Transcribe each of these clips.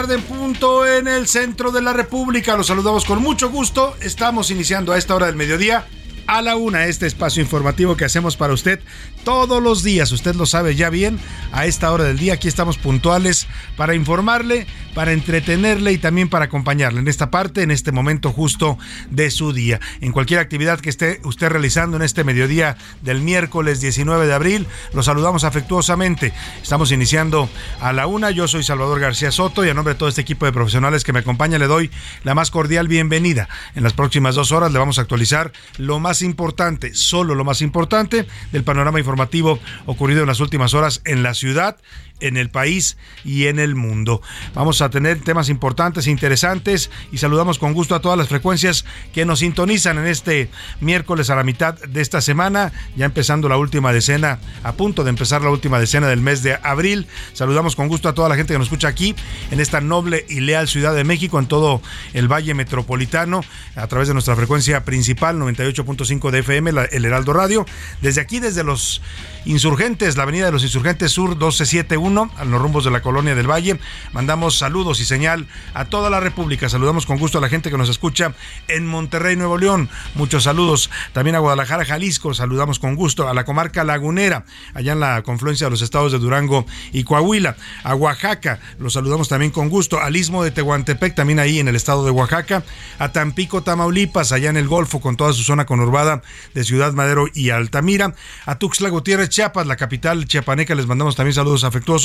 Tarde en punto en el centro de la República. Los saludamos con mucho gusto. Estamos iniciando a esta hora del mediodía a la una este espacio informativo que hacemos para usted todos los días. Usted lo sabe ya bien. A esta hora del día aquí estamos puntuales para informarle, para entretenerle y también para acompañarle en esta parte, en este momento justo de su día. En cualquier actividad que esté usted realizando en este mediodía del miércoles 19 de abril, lo saludamos afectuosamente. Estamos iniciando a la una. Yo soy Salvador García Soto y a nombre de todo este equipo de profesionales que me acompaña le doy la más cordial bienvenida. En las próximas dos horas le vamos a actualizar lo más importante, solo lo más importante del panorama informativo ocurrido en las últimas horas en la ciudad en el país y en el mundo. Vamos a tener temas importantes interesantes y saludamos con gusto a todas las frecuencias que nos sintonizan en este miércoles a la mitad de esta semana, ya empezando la última decena, a punto de empezar la última decena del mes de abril. Saludamos con gusto a toda la gente que nos escucha aquí en esta noble y leal Ciudad de México, en todo el Valle Metropolitano, a través de nuestra frecuencia principal 98.5 de FM, el Heraldo Radio. Desde aquí, desde los Insurgentes, la Avenida de los Insurgentes Sur 1271 a los rumbos de la colonia del Valle. Mandamos saludos y señal a toda la República. Saludamos con gusto a la gente que nos escucha en Monterrey, Nuevo León. Muchos saludos. También a Guadalajara, Jalisco. Saludamos con gusto a la comarca lagunera, allá en la confluencia de los estados de Durango y Coahuila. A Oaxaca, los saludamos también con gusto. Al istmo de Tehuantepec, también ahí en el estado de Oaxaca. A Tampico, Tamaulipas, allá en el Golfo, con toda su zona conurbada de Ciudad Madero y Altamira. A Tuxtla Gutiérrez, Chiapas, la capital chiapaneca, les mandamos también saludos afectuosos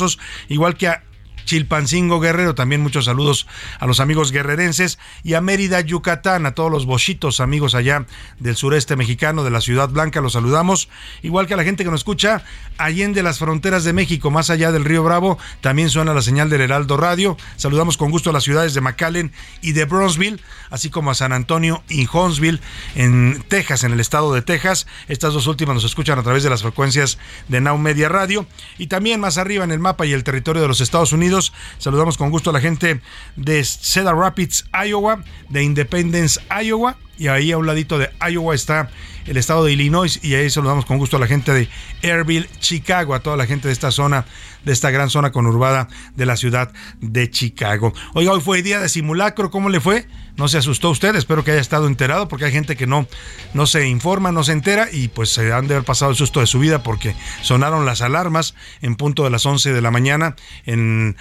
igual que a Chilpancingo Guerrero. También muchos saludos a los amigos guerrerenses y a Mérida, Yucatán, a todos los bochitos amigos allá del sureste mexicano, de la Ciudad Blanca, los saludamos. Igual que a la gente que nos escucha allende las fronteras de México, más allá del río Bravo, también suena la señal del Heraldo Radio. Saludamos con gusto a las ciudades de McAllen y de Bronzeville, así como a San Antonio y Huntsville en Texas, en el estado de Texas. Estas dos últimas nos escuchan a través de las frecuencias de Now Media Radio. Y también más arriba en el mapa y el territorio de los Estados Unidos Saludamos con gusto a la gente de Cedar Rapids, Iowa, de Independence, Iowa. Y ahí a un ladito de Iowa está el estado de Illinois. Y ahí saludamos con gusto a la gente de Airville, Chicago, a toda la gente de esta zona, de esta gran zona conurbada de la ciudad de Chicago. Oiga, hoy fue día de simulacro. ¿Cómo le fue? no se asustó usted, espero que haya estado enterado, porque hay gente que no, no se informa, no se entera y pues se han de haber pasado el susto de su vida porque sonaron las alarmas en punto de las 11 de la mañana en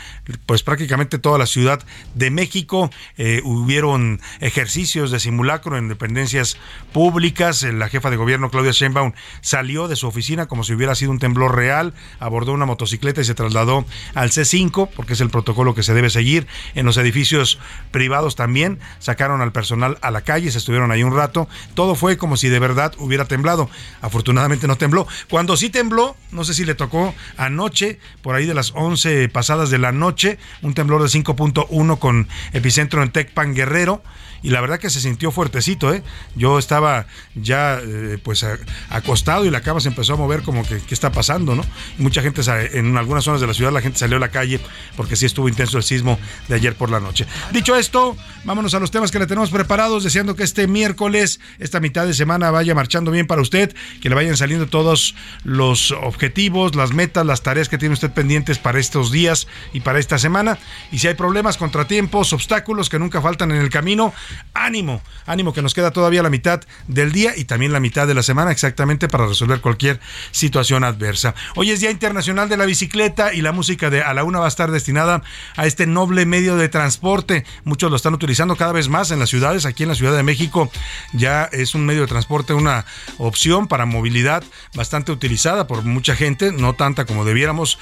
pues prácticamente toda la ciudad de México. Eh, hubieron ejercicios de simulacro en dependencias públicas. La jefa de gobierno, Claudia Sheinbaum, salió de su oficina como si hubiera sido un temblor real, abordó una motocicleta y se trasladó al C5, porque es el protocolo que se debe seguir. En los edificios privados también sacaron al personal a la calle, se estuvieron ahí un rato. Todo fue como si de verdad hubiera temblado. Afortunadamente no tembló. Cuando sí tembló, no sé si le tocó anoche, por ahí de las 11 pasadas de la noche, un temblor de 5.1 con epicentro en Tecpan Guerrero y la verdad que se sintió fuertecito, ¿eh? Yo estaba ya eh, pues acostado y la cama se empezó a mover como que qué está pasando, ¿no? mucha gente en algunas zonas de la ciudad la gente salió a la calle porque sí estuvo intenso el sismo de ayer por la noche. Dicho esto, vámonos a los temas que le tenemos preparados, deseando que este miércoles, esta mitad de semana vaya marchando bien para usted, que le vayan saliendo todos los objetivos, las metas, las tareas que tiene usted pendientes para estos días y para esta semana. Y si hay problemas, contratiempos, obstáculos que nunca faltan en el camino, ánimo, ánimo que nos queda todavía la mitad del día y también la mitad de la semana exactamente para resolver cualquier situación adversa. Hoy es Día Internacional de la Bicicleta y la música de A la Una va a estar destinada a este noble medio de transporte. Muchos lo están utilizando cada vez más en las ciudades. Aquí en la Ciudad de México ya es un medio de transporte, una opción para movilidad bastante utilizada por mucha gente, no tanta como debiéramos.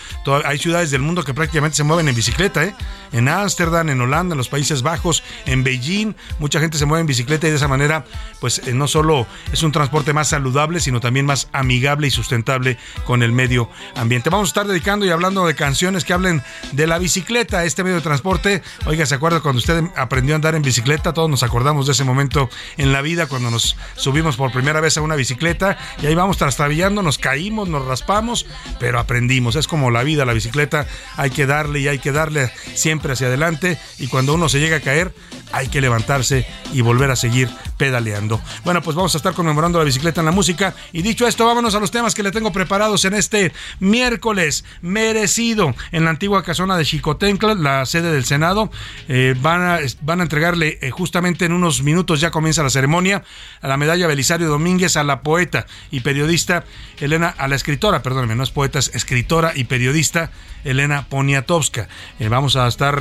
Hay ciudades del mundo que prácticamente se mueven en bicicleta, ¿eh? En Ámsterdam, en Holanda, en los Países Bajos, en Beijing, mucha gente se mueve en bicicleta y de esa manera, pues eh, no solo es un transporte más saludable, sino también más amigable y sustentable con el medio ambiente. Vamos a estar dedicando y hablando de canciones que hablen de la bicicleta, este medio de transporte. Oiga, ¿se acuerda cuando usted aprendió a andar en bicicleta? Todos nos acordamos de ese momento en la vida cuando nos subimos por primera vez a una bicicleta y ahí vamos trastabillando, nos caímos, nos raspamos, pero aprendimos. Es como la vida, la bicicleta, hay que darle y hay que darle siempre hacia adelante y cuando uno se llega a caer, hay que levantarse y volver a seguir pedaleando. Bueno, pues vamos a estar conmemorando la bicicleta en la música. Y dicho esto, vámonos a los temas que le tengo preparados en este miércoles merecido en la antigua casona de Chicotencla, la sede del Senado. Eh, van, a, van a entregarle eh, justamente en unos minutos, ya comienza la ceremonia, a la medalla Belisario Domínguez, a la poeta y periodista Elena, a la escritora, perdóneme, no es poeta, es escritora y periodista Elena Poniatowska. Eh, vamos a estar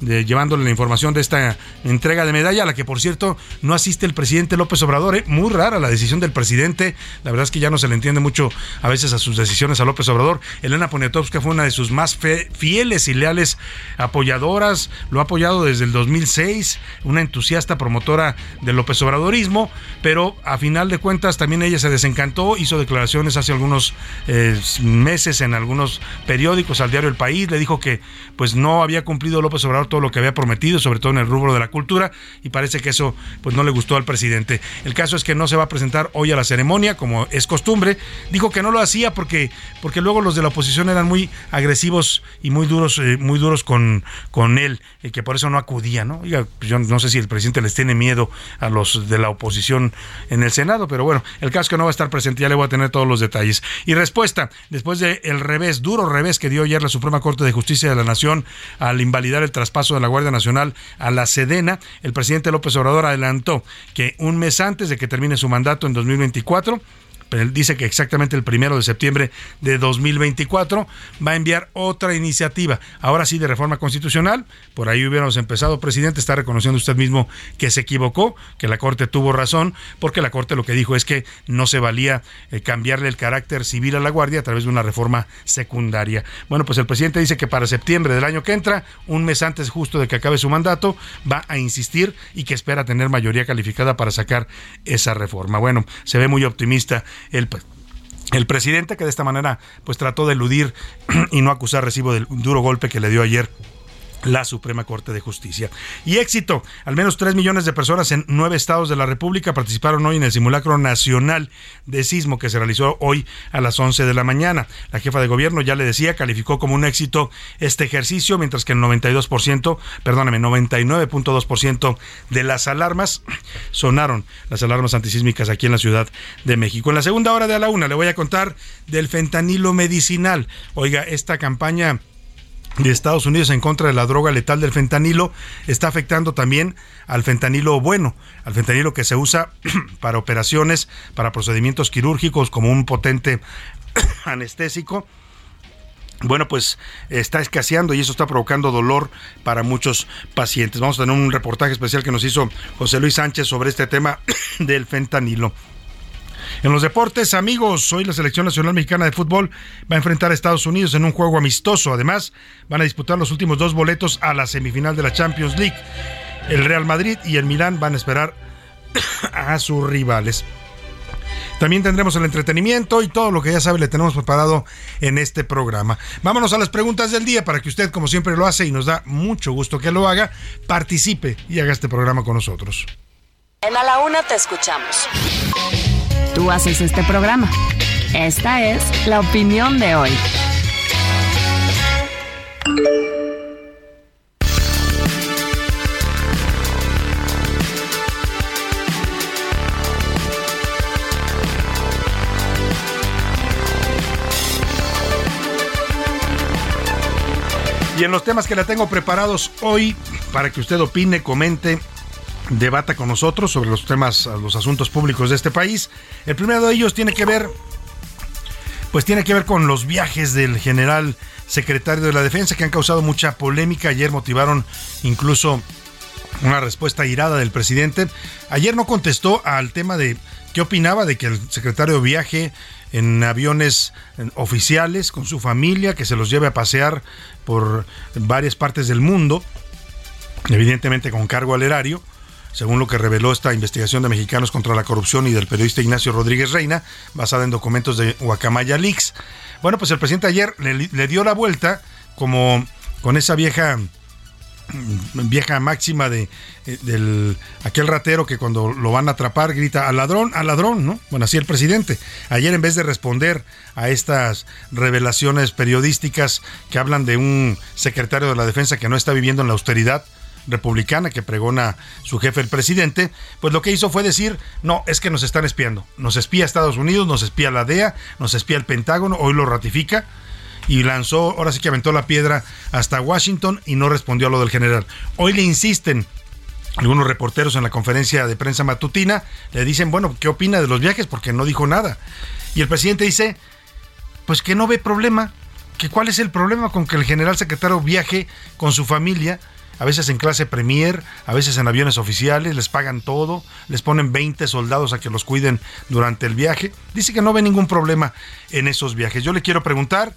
llevándole la información de esta entrega de medalla, a la que por cierto no asiste el presidente López Obrador. ¿eh? Muy rara la decisión del presidente. La verdad es que ya no se le entiende mucho a veces a sus decisiones a López Obrador. Elena Poniatowska fue una de sus más fieles y leales apoyadoras. Lo ha apoyado desde el 2006, una entusiasta promotora del López Obradorismo, pero a final de cuentas también ella se desencantó, hizo declaraciones hace algunos eh, meses en algunos periódicos, al diario El País, le dijo que pues no había cumplido López Obrador todo lo que había prometido, sobre todo en el rubro de la cultura, y parece que eso pues no le gustó al presidente. El caso es que no se va a presentar hoy a la ceremonia, como es costumbre. Dijo que no lo hacía porque, porque luego los de la oposición eran muy agresivos y muy duros, eh, muy duros con, con él, y que por eso no acudía, ¿no? Pues yo no sé si el presidente les tiene miedo a los de la oposición en el Senado, pero bueno, el caso es que no va a estar presente, ya le voy a tener todos los detalles. Y respuesta, después del el revés, duro revés que dio ayer la Suprema Corte de Justicia de la Nación al invalidar el traspaso de la Guardia Nacional a la Sedena, el presidente López Obrador adelantó que un mes antes de que termine su mandato en 2024, él dice que exactamente el primero de septiembre de 2024 va a enviar otra iniciativa, ahora sí de reforma constitucional. Por ahí hubiéramos empezado, presidente, está reconociendo usted mismo que se equivocó, que la Corte tuvo razón, porque la Corte lo que dijo es que no se valía eh, cambiarle el carácter civil a la Guardia a través de una reforma secundaria. Bueno, pues el presidente dice que para septiembre del año que entra, un mes antes justo de que acabe su mandato, va a insistir y que espera tener mayoría calificada para sacar esa reforma. Bueno, se ve muy optimista el, el presidente que de esta manera pues trató de eludir y no acusar recibo del duro golpe que le dio ayer la Suprema Corte de Justicia. Y éxito, al menos 3 millones de personas en nueve estados de la República participaron hoy en el simulacro nacional de sismo que se realizó hoy a las 11 de la mañana. La jefa de gobierno ya le decía, calificó como un éxito este ejercicio, mientras que el 92%, perdóname, 99.2% de las alarmas sonaron, las alarmas antisísmicas aquí en la Ciudad de México. En la segunda hora de a la una le voy a contar del fentanilo medicinal. Oiga, esta campaña de Estados Unidos en contra de la droga letal del fentanilo está afectando también al fentanilo bueno, al fentanilo que se usa para operaciones, para procedimientos quirúrgicos como un potente anestésico. Bueno, pues está escaseando y eso está provocando dolor para muchos pacientes. Vamos a tener un reportaje especial que nos hizo José Luis Sánchez sobre este tema del fentanilo. En los deportes, amigos, hoy la Selección Nacional Mexicana de Fútbol va a enfrentar a Estados Unidos en un juego amistoso. Además, van a disputar los últimos dos boletos a la semifinal de la Champions League. El Real Madrid y el Milán van a esperar a sus rivales. También tendremos el entretenimiento y todo lo que ya sabe le tenemos preparado en este programa. Vámonos a las preguntas del día para que usted, como siempre lo hace y nos da mucho gusto que lo haga, participe y haga este programa con nosotros. En A la Una te escuchamos. Haces este programa. Esta es la opinión de hoy. Y en los temas que le tengo preparados hoy, para que usted opine, comente debata con nosotros sobre los temas, los asuntos públicos de este país. El primero de ellos tiene que ver, pues tiene que ver con los viajes del general secretario de la Defensa que han causado mucha polémica. Ayer motivaron incluso una respuesta irada del presidente. Ayer no contestó al tema de qué opinaba de que el secretario viaje en aviones oficiales con su familia, que se los lleve a pasear por varias partes del mundo, evidentemente con cargo al erario según lo que reveló esta investigación de Mexicanos contra la Corrupción y del periodista Ignacio Rodríguez Reina, basada en documentos de Guacamaya Leaks. Bueno, pues el presidente ayer le, dio la vuelta como con esa vieja mm, vieja máxima de eh, aquel ratero que cuando lo van a atrapar grita al ladrón, al ladrón, ¿no? Bueno, así el presidente. Ayer en vez de responder a estas revelaciones periodísticas que hablan de un secretario de la Defensa que no está viviendo en la austeridad, republicana que pregona su jefe el presidente, pues lo que hizo fue decir, no, es que nos están espiando. Nos espía Estados Unidos, nos espía la DEA, nos espía el Pentágono, hoy lo ratifica y lanzó, ahora sí que aventó la piedra hasta Washington y no respondió a lo del general. Hoy le insisten algunos reporteros en la conferencia de prensa matutina, le dicen, bueno, ¿qué opina de los viajes? Porque no dijo nada. Y el presidente dice, pues que no ve problema, que cuál es el problema con que el general secretario viaje con su familia a veces en clase premier, a veces en aviones oficiales, les pagan todo, les ponen 20 soldados a que los cuiden durante el viaje. Dice que no ve ningún problema en esos viajes. Yo le quiero preguntar,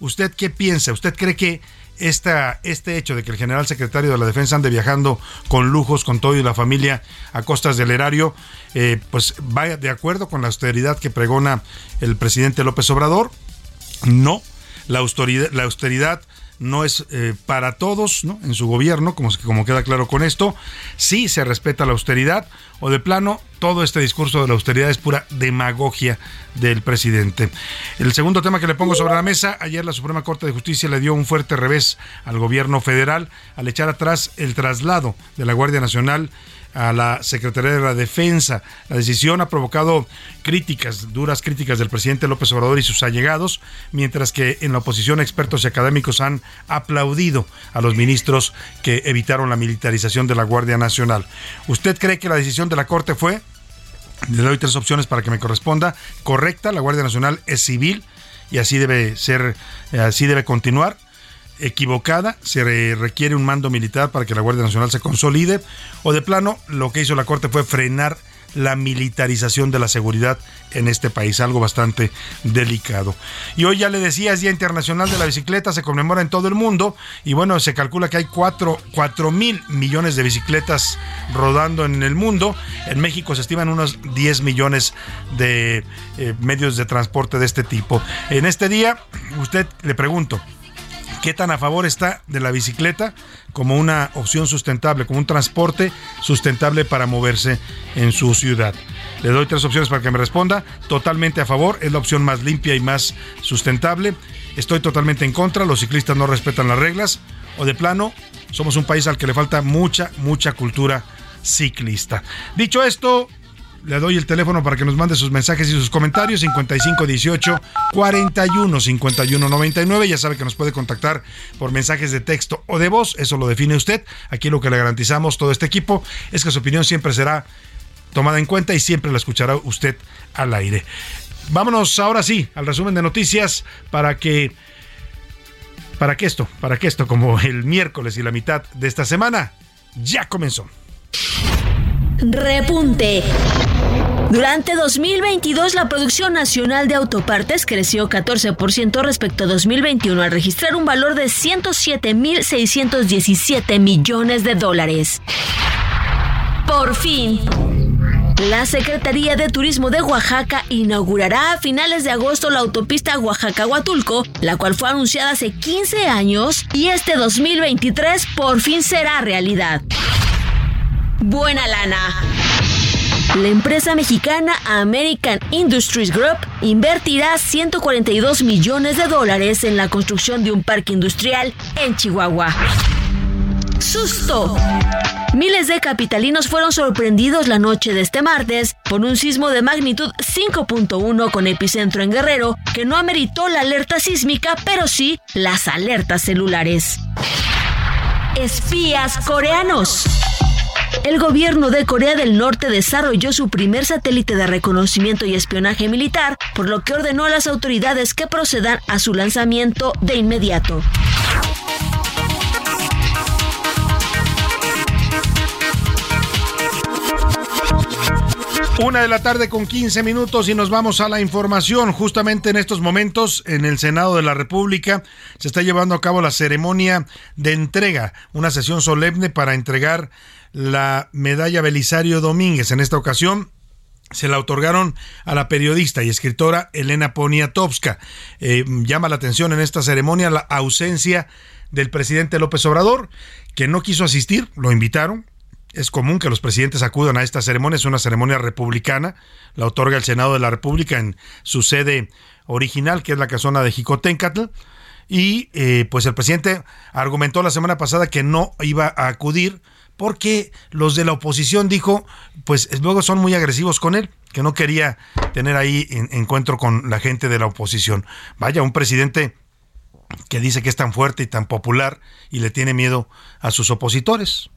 ¿usted qué piensa? ¿Usted cree que esta, este hecho de que el general secretario de la Defensa ande viajando con lujos, con todo y la familia a costas del erario, eh, pues vaya de acuerdo con la austeridad que pregona el presidente López Obrador? No, la austeridad, la austeridad no es eh, para todos en su gobierno, como, como queda claro con esto. Sí se respeta la austeridad o de plano todo este discurso de la austeridad es pura demagogia del presidente. El segundo tema que le pongo sobre la mesa, ayer la Suprema Corte de Justicia le dio un fuerte revés al gobierno federal al echar atrás el traslado de la Guardia Nacional a la Secretaría de la Defensa. La decisión ha provocado críticas, duras críticas del presidente López Obrador y sus allegados, mientras que en la oposición expertos y académicos han aplaudido a los ministros que evitaron la militarización de la Guardia Nacional. ¿Usted cree que la decisión de la Corte fue? Le doy tres opciones para que me corresponda. Correcta, la Guardia Nacional es civil y así debe ser, así debe continuar equivocada, se requiere un mando militar para que la Guardia Nacional se consolide, o de plano lo que hizo la Corte fue frenar la militarización de la seguridad en este país, algo bastante delicado. Y hoy ya le decía, es Día Internacional de la Bicicleta, se conmemora en todo el mundo y bueno, se calcula que hay 4, mil millones de bicicletas rodando en el mundo. En México se estiman unos 10 millones de eh, medios de transporte de este tipo. En este día, usted le pregunto, qué tan a favor está de la bicicleta como una opción sustentable, como un transporte sustentable para moverse en su ciudad. Le doy tres opciones para que me responda. Totalmente a favor, es la opción más limpia y más sustentable. Estoy totalmente en contra, los ciclistas no respetan las reglas. O de plano, somos un país al que le falta mucha, mucha cultura ciclista. Dicho esto, le doy el teléfono para que nos mande sus mensajes y sus comentarios 5518 41 51 99. Ya sabe que nos puede contactar por mensajes de texto o de voz, eso lo define usted. Aquí lo que le garantizamos todo este equipo es que su opinión siempre será tomada en cuenta y siempre la escuchará usted al aire. Vámonos ahora sí al resumen de noticias para que para que esto, para que esto como el miércoles y la mitad de esta semana ya comenzó. Repunte. Durante 2022, la producción nacional de autopartes creció 14% respecto a 2021 al registrar un valor de 107.617 millones de dólares. Por fin, la Secretaría de Turismo de Oaxaca inaugurará a finales de agosto la autopista Oaxaca-Huatulco, la cual fue anunciada hace 15 años y este 2023 por fin será realidad. Buena lana. La empresa mexicana American Industries Group invertirá 142 millones de dólares en la construcción de un parque industrial en Chihuahua. Susto. Miles de capitalinos fueron sorprendidos la noche de este martes por un sismo de magnitud 5.1 con epicentro en Guerrero que no ameritó la alerta sísmica, pero sí las alertas celulares. Espías coreanos. El gobierno de Corea del Norte desarrolló su primer satélite de reconocimiento y espionaje militar, por lo que ordenó a las autoridades que procedan a su lanzamiento de inmediato. Una de la tarde con 15 minutos y nos vamos a la información. Justamente en estos momentos, en el Senado de la República, se está llevando a cabo la ceremonia de entrega, una sesión solemne para entregar la medalla Belisario Domínguez. En esta ocasión, se la otorgaron a la periodista y escritora Elena Poniatowska. Eh, llama la atención en esta ceremonia la ausencia del presidente López Obrador, que no quiso asistir, lo invitaron, es común que los presidentes acudan a esta ceremonia, es una ceremonia republicana, la otorga el Senado de la República en su sede original, que es la casona de Jicotencatl, y eh, pues el presidente argumentó la semana pasada que no iba a acudir porque los de la oposición dijo, pues luego son muy agresivos con él, que no quería tener ahí encuentro con la gente de la oposición. Vaya, un presidente que dice que es tan fuerte y tan popular y le tiene miedo a sus opositores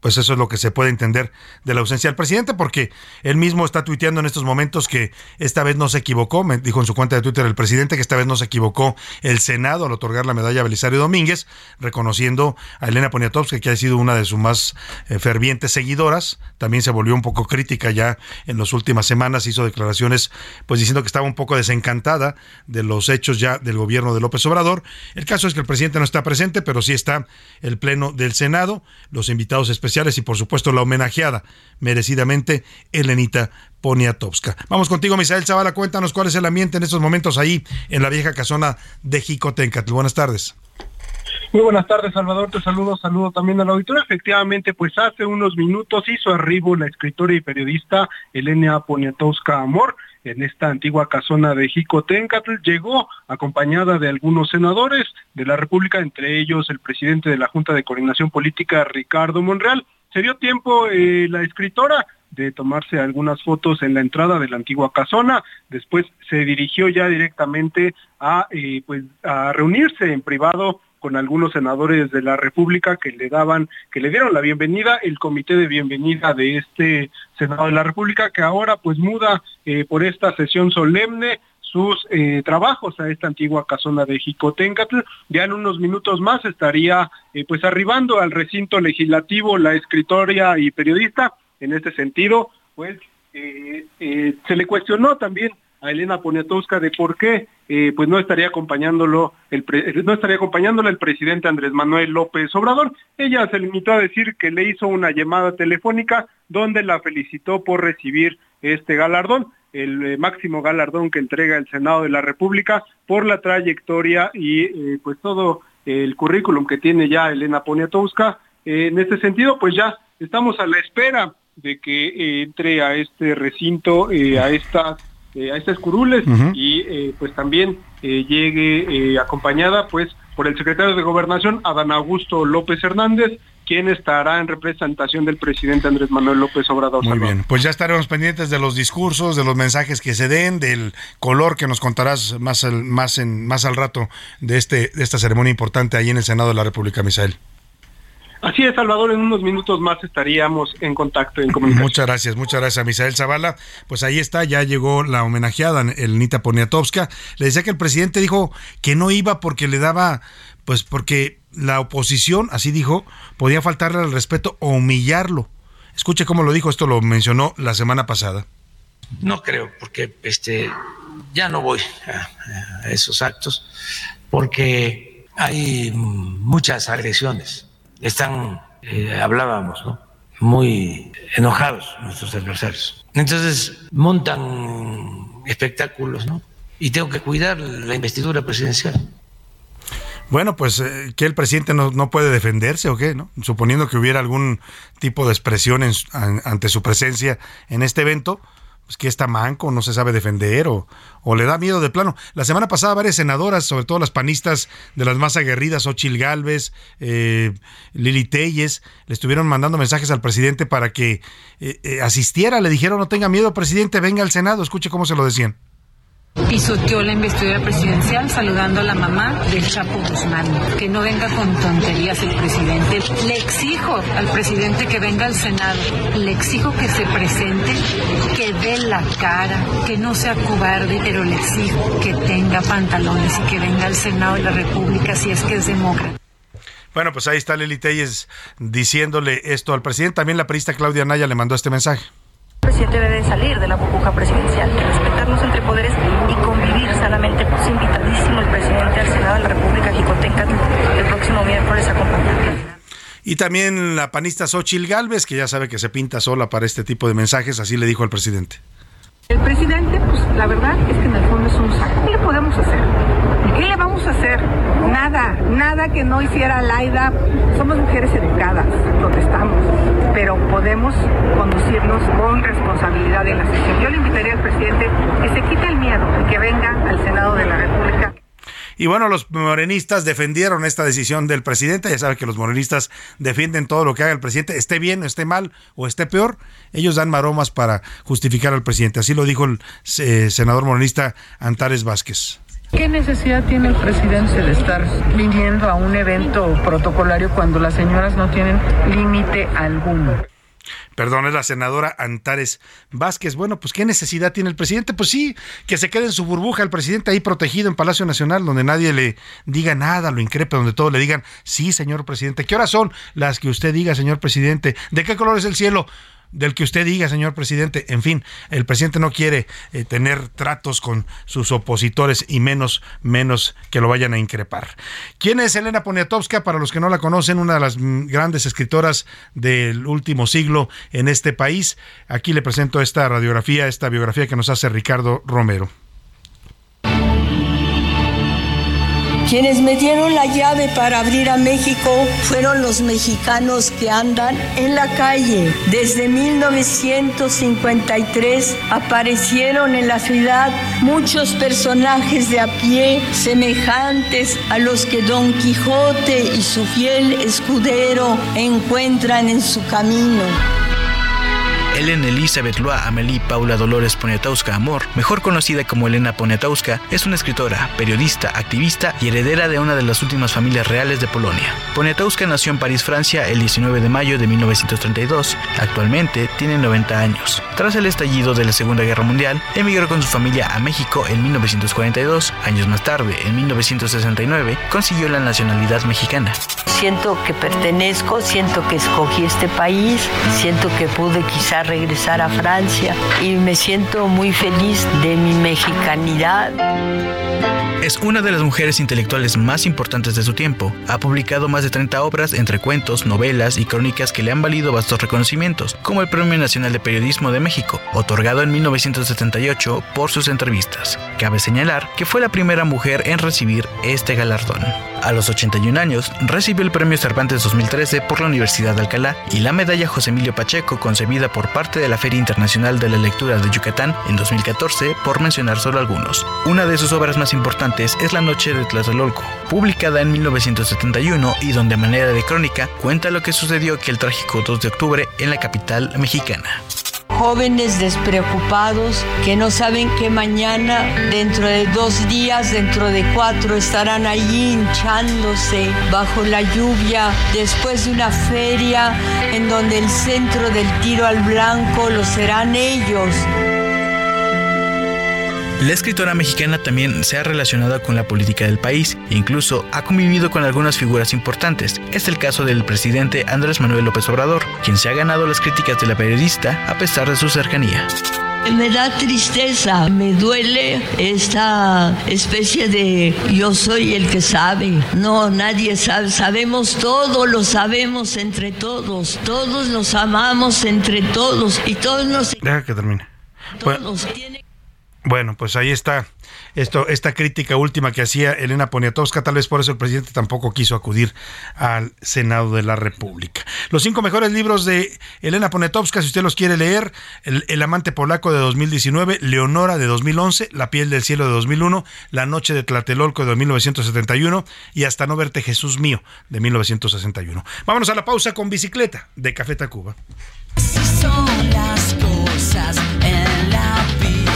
pues eso es lo que se puede entender de la ausencia del presidente, porque él mismo está tuiteando en estos momentos que esta vez no se equivocó, me dijo en su cuenta de Twitter el presidente que esta vez no se equivocó el Senado al otorgar la medalla a Belisario Domínguez, reconociendo a Elena Poniatowska, que ha sido una de sus más eh, fervientes seguidoras, también se volvió un poco crítica ya en las últimas semanas, hizo declaraciones pues diciendo que estaba un poco desencantada de los hechos ya del gobierno de López Obrador. El caso es que el presidente no está presente, pero sí está el Pleno del Senado, los invitados especiales y por supuesto la homenajeada merecidamente Elenita Poniatowska. Vamos contigo, Misael Zavala, cuéntanos cuál es el ambiente en estos momentos ahí en la vieja casona de Jicotencatl. Buenas tardes. Muy buenas tardes, Salvador. Te saludo, saludo también a la auditoría. Efectivamente, pues hace unos minutos hizo arribo la escritora y periodista Elena Poniatowska Amor en esta antigua casona de Jicotencatl. Llegó acompañada de algunos senadores de la República, entre ellos el presidente de la Junta de Coordinación Política, Ricardo Monreal. Se dio tiempo eh, la escritora de tomarse algunas fotos en la entrada de la antigua casona. Después se dirigió ya directamente a, eh, pues, a reunirse en privado con algunos senadores de la República que le daban, que le dieron la bienvenida, el comité de bienvenida de este Senado de la República, que ahora pues muda eh, por esta sesión solemne sus eh, trabajos a esta antigua casona de Jicotencatl. Ya en unos minutos más estaría eh, pues arribando al recinto legislativo la escritora y periodista. En este sentido, pues se le cuestionó también a Elena Poniatowska de por qué eh, pues no estaría acompañándolo el no estaría acompañándole el presidente Andrés Manuel López Obrador. Ella se limitó a decir que le hizo una llamada telefónica donde la felicitó por recibir este galardón, el eh, máximo galardón que entrega el Senado de la República por la trayectoria y eh, pues todo el currículum que tiene ya Elena Poniatowska. en este sentido, pues ya estamos a la espera de que entre a este recinto, a estas eh, a estas curules y eh, pues también eh, llegue acompañada pues por el secretario de Gobernación, Adán Augusto López Hernández, quien estará en representación del presidente Andrés Manuel López Obrador. Muy bien, pues ya estaremos pendientes de los discursos, de los mensajes que se den, del color que nos contarás más al, más en, más al rato de, este, de esta ceremonia importante ahí en el Senado de la República, Misael. Así es, Salvador, en unos minutos más estaríamos en contacto, en comunicación. Muchas gracias, muchas gracias a Misael Zavala. Pues ahí está, ya llegó la homenajeada, el Nita Poniatowska. Le decía que el presidente dijo que no iba porque le daba, pues porque la oposición, así dijo, podía faltarle al respeto o humillarlo. Escuche cómo lo dijo, esto lo mencionó la semana pasada. No creo, porque este ya no voy a esos actos, porque hay muchas agresiones están, eh, hablábamos, ¿no? muy enojados nuestros adversarios. Entonces montan espectáculos, ¿no? Y tengo que cuidar la investidura presidencial. Bueno, pues eh, que el presidente no, no, puede defenderse o qué, ¿no? Suponiendo que hubiera algún tipo de expresión ante su presencia en este evento, pues que está manco, no se sabe defender o, o, le da miedo de plano. La semana pasada varias senadoras, sobre todo las panistas de las más aguerridas, Ochil Galvez, eh, Lili Telles, le estuvieron mandando mensajes al presidente para que eh, eh, asistiera, le dijeron no tenga miedo, presidente, venga al Senado, escuche cómo se lo decían. Pisoteó la investidura presidencial saludando a la mamá del Chapo Guzmán. Que no venga con tonterías el presidente. Le exijo al presidente que venga al Senado. Le exijo que se presente, que dé la cara, que no sea cobarde, pero le exijo que tenga pantalones y que venga al Senado de la República si es que es demócrata. Bueno, pues ahí está Lili Telles diciéndole esto al presidente. También la periodista Claudia Naya le mandó este mensaje. El presidente debe salir de la burbuja presidencial, respetarnos entre poderes sanamente. Pues invitadísimo el presidente al Senado de la República Jicotenca el próximo miércoles a compartir. Y también la panista Xochil Gálvez, que ya sabe que se pinta sola para este tipo de mensajes, así le dijo al presidente. El presidente, pues la verdad es que en el fondo es un saco. ¿Qué le podemos hacer? ¿Qué le vamos a hacer? Nada, nada que no hiciera Laida. Somos mujeres educadas, protestamos, pero podemos conducirnos con responsabilidad en la sesión. Yo le invitaría al presidente que se quite el miedo y que venga al Senado de la República. Y bueno, los morenistas defendieron esta decisión del presidente. Ya sabe que los morenistas defienden todo lo que haga el presidente, esté bien, esté mal o esté peor. Ellos dan maromas para justificar al presidente. Así lo dijo el eh, senador morenista Antares Vázquez. ¿Qué necesidad tiene el presidente de estar viniendo a un evento protocolario cuando las señoras no tienen límite alguno? Perdón, es la senadora Antares Vázquez. Bueno, pues ¿qué necesidad tiene el presidente? Pues sí, que se quede en su burbuja el presidente ahí protegido en Palacio Nacional, donde nadie le diga nada, lo increpe, donde todos le digan, sí, señor presidente. ¿Qué horas son las que usted diga, señor presidente? ¿De qué color es el cielo? Del que usted diga, señor presidente. En fin, el presidente no quiere eh, tener tratos con sus opositores y menos, menos que lo vayan a increpar. ¿Quién es Elena Poniatowska? Para los que no la conocen, una de las mm, grandes escritoras del último siglo en este país. Aquí le presento esta radiografía, esta biografía que nos hace Ricardo Romero. Quienes me dieron la llave para abrir a México fueron los mexicanos que andan en la calle. Desde 1953 aparecieron en la ciudad muchos personajes de a pie semejantes a los que Don Quijote y su fiel escudero encuentran en su camino. Elena Elizabeth Loa Amelie Paula Dolores Poniatowska Amor, mejor conocida como Elena Poniatowska, es una escritora, periodista, activista y heredera de una de las últimas familias reales de Polonia. Poniatowska nació en París, Francia, el 19 de mayo de 1932. Actualmente tiene 90 años. Tras el estallido de la Segunda Guerra Mundial, emigró con su familia a México en 1942. Años más tarde, en 1969, consiguió la nacionalidad mexicana. Siento que pertenezco, siento que escogí este país, siento que pude quizá regresar a Francia y me siento muy feliz de mi mexicanidad. Es una de las mujeres intelectuales más importantes de su tiempo. Ha publicado más de 30 obras entre cuentos, novelas y crónicas que le han valido vastos reconocimientos, como el Premio Nacional de Periodismo de México, otorgado en 1978 por sus entrevistas. Cabe señalar que fue la primera mujer en recibir este galardón. A los 81 años, recibió el Premio Cervantes 2013 por la Universidad de Alcalá y la Medalla José Emilio Pacheco concebida por parte de la Feria Internacional de la Lectura de Yucatán en 2014, por mencionar solo algunos. Una de sus obras más importantes es La Noche de Tlatelolco, publicada en 1971 y donde a manera de crónica cuenta lo que sucedió que el trágico 2 de octubre en la capital mexicana jóvenes despreocupados que no saben que mañana, dentro de dos días, dentro de cuatro, estarán allí hinchándose bajo la lluvia después de una feria en donde el centro del tiro al blanco lo serán ellos. La escritora mexicana también se ha relacionado con la política del país e incluso ha convivido con algunas figuras importantes. Es el caso del presidente Andrés Manuel López Obrador, quien se ha ganado las críticas de la periodista a pesar de su cercanía. Me da tristeza, me duele esta especie de yo soy el que sabe. No, nadie sabe, sabemos todo, lo sabemos entre todos, todos nos amamos entre todos y todos nos... Deja que termine. Todos tienen bueno, pues ahí está esto, esta crítica última que hacía Elena Poniatowska, tal vez por eso el presidente tampoco quiso acudir al Senado de la República. Los cinco mejores libros de Elena Poniatowska, si usted los quiere leer, El, amante polaco de 2019, Leonora de 2011, La piel del cielo de 2001, La noche de Tlatelolco de 1971 y Hasta no verte Jesús mío de 1961. Vámonos a la pausa con bicicleta de Café Tacuba. son las cosas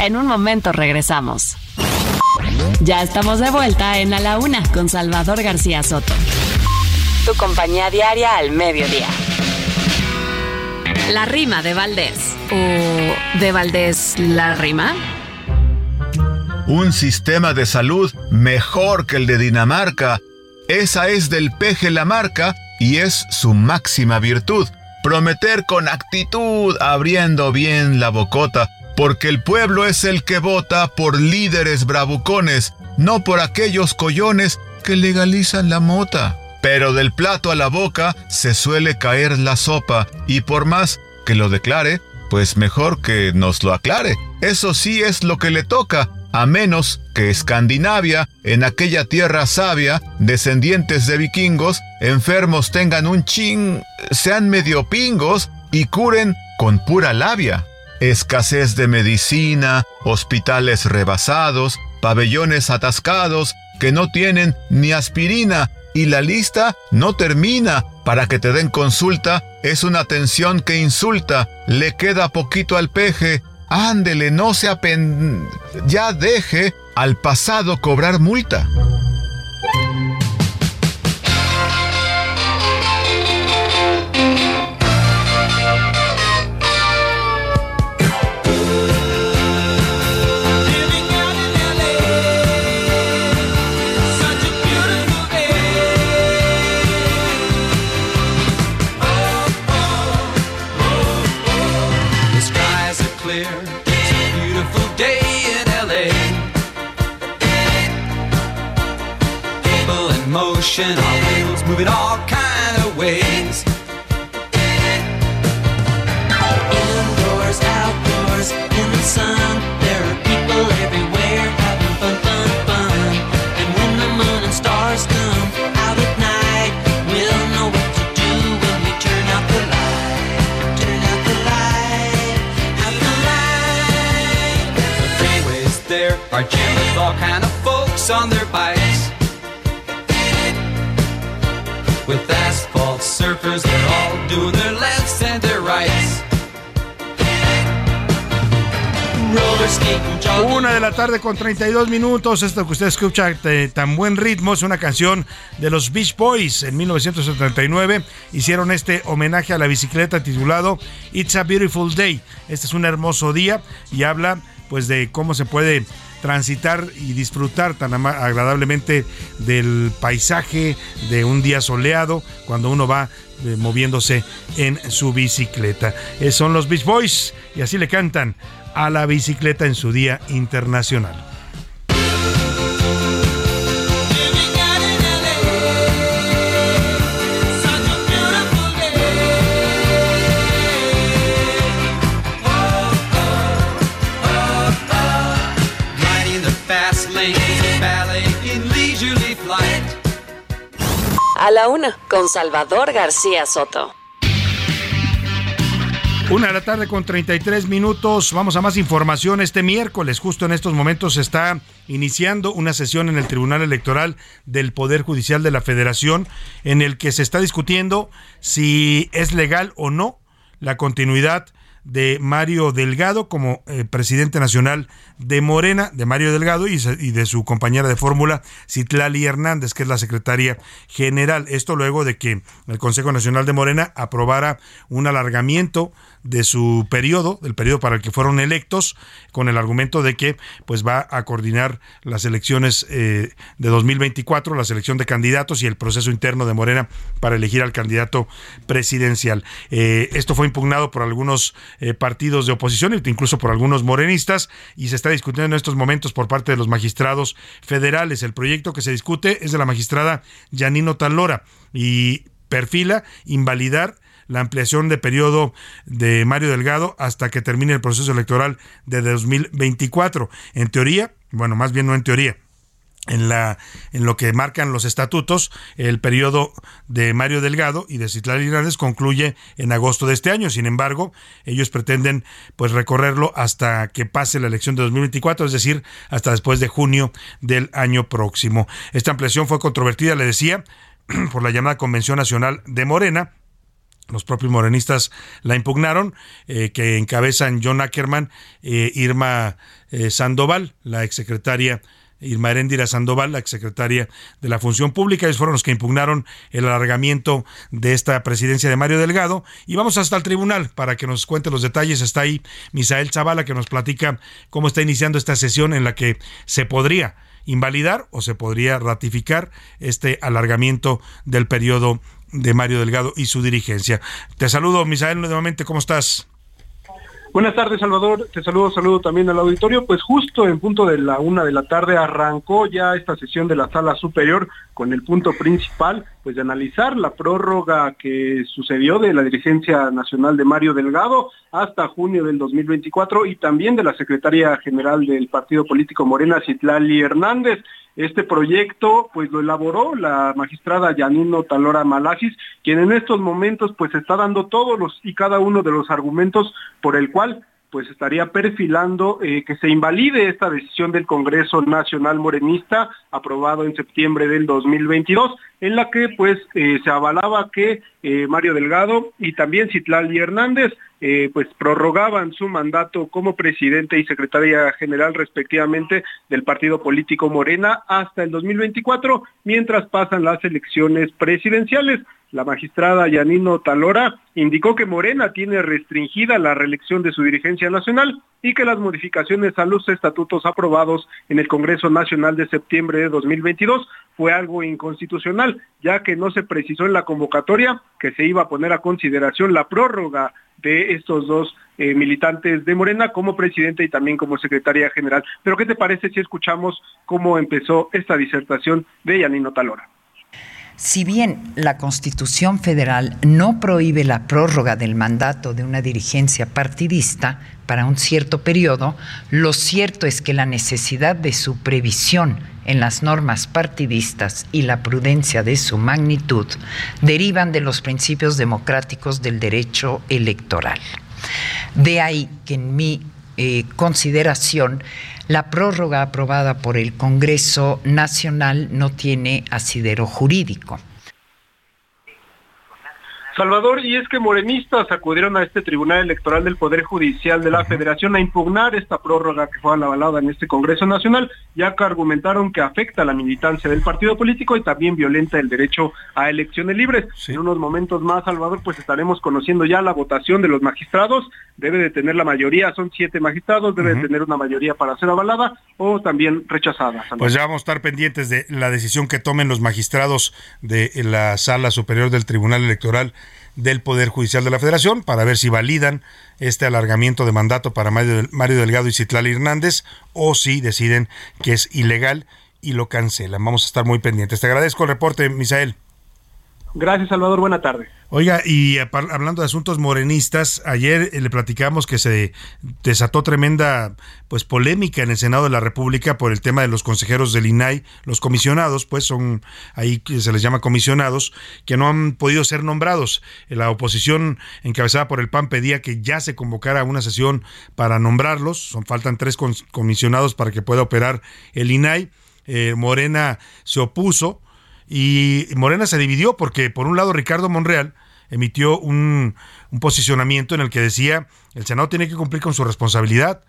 En un momento regresamos. Ya estamos de vuelta en A la Una con Salvador García Soto. Tu compañía diaria al mediodía. La rima de Valdés. ¿O de Valdés la rima? Un sistema de salud mejor que el de Dinamarca. Esa es del peje la marca y es su máxima virtud. Prometer con actitud, abriendo bien la bocota, porque el pueblo es el que vota por líderes bravucones, no por aquellos collones que legalizan la mota. Pero del plato a la boca se suele caer la sopa, y por más que lo declare, pues mejor que nos lo aclare. Eso sí es lo que le toca, a menos que Escandinavia, en aquella tierra sabia, descendientes de vikingos, enfermos tengan un chin, sean medio pingos y curen con pura labia. Escasez de medicina, hospitales rebasados, pabellones atascados que no tienen ni aspirina y la lista no termina. Para que te den consulta es una atención que insulta. Le queda poquito al peje. Ándele, no se apen... Ya deje al pasado cobrar multa. Motion, our wheels moving all kind of ways. Indoors, outdoors, in the sun, there are people everywhere having fun, fun, fun. And when the moon and stars come out at night, we'll know what to do when we turn out the light. Turn out the light, out the light. The freeways there are jammed with all kind of folks on their bikes. With asphalt surfers. They're all doing their lefts and their rights. Una de la tarde con 32 minutos. Esto que usted escucha de tan buen ritmo es una canción de los Beach Boys en 1979. Hicieron este homenaje a la bicicleta titulado It's a Beautiful Day. Este es un hermoso día y habla pues de cómo se puede transitar y disfrutar tan agradablemente del paisaje de un día soleado cuando uno va eh, moviéndose en su bicicleta. Eh, son los Beach Boys y así le cantan a la bicicleta en su día internacional. Una, con Salvador García Soto. Una de la tarde con 33 minutos. Vamos a más información. Este miércoles, justo en estos momentos, se está iniciando una sesión en el Tribunal Electoral del Poder Judicial de la Federación en el que se está discutiendo si es legal o no la continuidad de Mario Delgado como eh, presidente nacional de Morena, de Mario Delgado y, y de su compañera de fórmula, Citlali Hernández, que es la secretaria general. Esto luego de que el Consejo Nacional de Morena aprobara un alargamiento de su periodo, del periodo para el que fueron electos, con el argumento de que pues va a coordinar las elecciones eh, de 2024, la selección de candidatos y el proceso interno de Morena para elegir al candidato presidencial. Eh, esto fue impugnado por algunos eh, partidos de oposición, incluso por algunos morenistas, y se está discutiendo en estos momentos por parte de los magistrados federales. El proyecto que se discute es de la magistrada Janino Talora y perfila invalidar la ampliación de periodo de Mario Delgado hasta que termine el proceso electoral de 2024. En teoría, bueno, más bien no en teoría, en, la, en lo que marcan los estatutos, el periodo de Mario Delgado y de Citlali Hernández concluye en agosto de este año. Sin embargo, ellos pretenden pues recorrerlo hasta que pase la elección de 2024, es decir, hasta después de junio del año próximo. Esta ampliación fue controvertida, le decía, por la llamada Convención Nacional de Morena. Los propios morenistas la impugnaron, eh, que encabezan John Ackerman, eh, Irma eh, Sandoval, la exsecretaria Irma Heréndira Sandoval, la exsecretaria de la Función Pública. Ellos fueron los que impugnaron el alargamiento de esta presidencia de Mario Delgado. Y vamos hasta el tribunal para que nos cuente los detalles. Está ahí Misael Zavala que nos platica cómo está iniciando esta sesión en la que se podría invalidar o se podría ratificar este alargamiento del periodo de Mario Delgado y su dirigencia. Te saludo, Misael, nuevamente, ¿cómo estás? Buenas tardes, Salvador. Te saludo, saludo también al auditorio. Pues justo en punto de la una de la tarde arrancó ya esta sesión de la sala superior con el punto principal, pues de analizar la prórroga que sucedió de la dirigencia nacional de Mario Delgado hasta junio del 2024 y también de la secretaria general del partido político Morena, Citlali Hernández. Este proyecto pues lo elaboró la magistrada Yanino Talora Malagis, quien en estos momentos pues está dando todos los y cada uno de los argumentos por el cual pues estaría perfilando eh, que se invalide esta decisión del Congreso Nacional Morenista aprobado en septiembre del 2022, en la que pues eh, se avalaba que eh, Mario Delgado y también Citlali Hernández pues prorrogaban su mandato como presidente y secretaria general respectivamente del partido político Morena hasta el 2024, mientras pasan las elecciones presidenciales. La magistrada Yanino Talora indicó que Morena tiene restringida la reelección de su dirigencia nacional y que las modificaciones a los estatutos aprobados en el Congreso Nacional de septiembre de 2022 fue algo inconstitucional, ya que no se precisó en la convocatoria que se iba a poner a consideración la prórroga de estos dos eh, militantes de Morena como presidente y también como secretaria general. Pero ¿qué te parece si escuchamos cómo empezó esta disertación de Yanino Talora? Si bien la Constitución Federal no prohíbe la prórroga del mandato de una dirigencia partidista para un cierto periodo, lo cierto es que la necesidad de su previsión en las normas partidistas y la prudencia de su magnitud derivan de los principios democráticos del derecho electoral. De ahí que en mi eh, consideración la prórroga aprobada por el Congreso Nacional no tiene asidero jurídico. Salvador, y es que morenistas acudieron a este Tribunal Electoral del Poder Judicial de la Federación a impugnar esta prórroga que fue avalada en este Congreso Nacional, ya que argumentaron que afecta la militancia del partido político y también violenta el derecho a elecciones libres. En unos momentos más, Salvador, pues estaremos conociendo ya la votación de los magistrados. Debe de tener la mayoría, son siete magistrados, debe de tener una mayoría para ser avalada o también rechazada. Salvador. Pues ya vamos a estar pendientes de la decisión que tomen los magistrados de la Sala Superior del Tribunal Electoral del Poder Judicial de la Federación para ver si validan este alargamiento de mandato para Mario Delgado y Citlali Hernández o si deciden que es ilegal y lo cancelan. Vamos a estar muy pendientes. Te agradezco el reporte, Misael. Gracias, Salvador. Buena tarde. Oiga, y apar- hablando de asuntos morenistas, ayer eh, le platicamos que se desató tremenda pues polémica en el Senado de la República por el tema de los consejeros del INAI, los comisionados, pues son ahí que se les llama comisionados, que no han podido ser nombrados. La oposición encabezada por el PAN pedía que ya se convocara una sesión para nombrarlos, son faltan tres comisionados para que pueda operar el INAI. Eh, Morena se opuso y Morena se dividió porque por un lado Ricardo Monreal emitió un, posicionamiento en el que decía el Senado tiene que cumplir con su responsabilidad.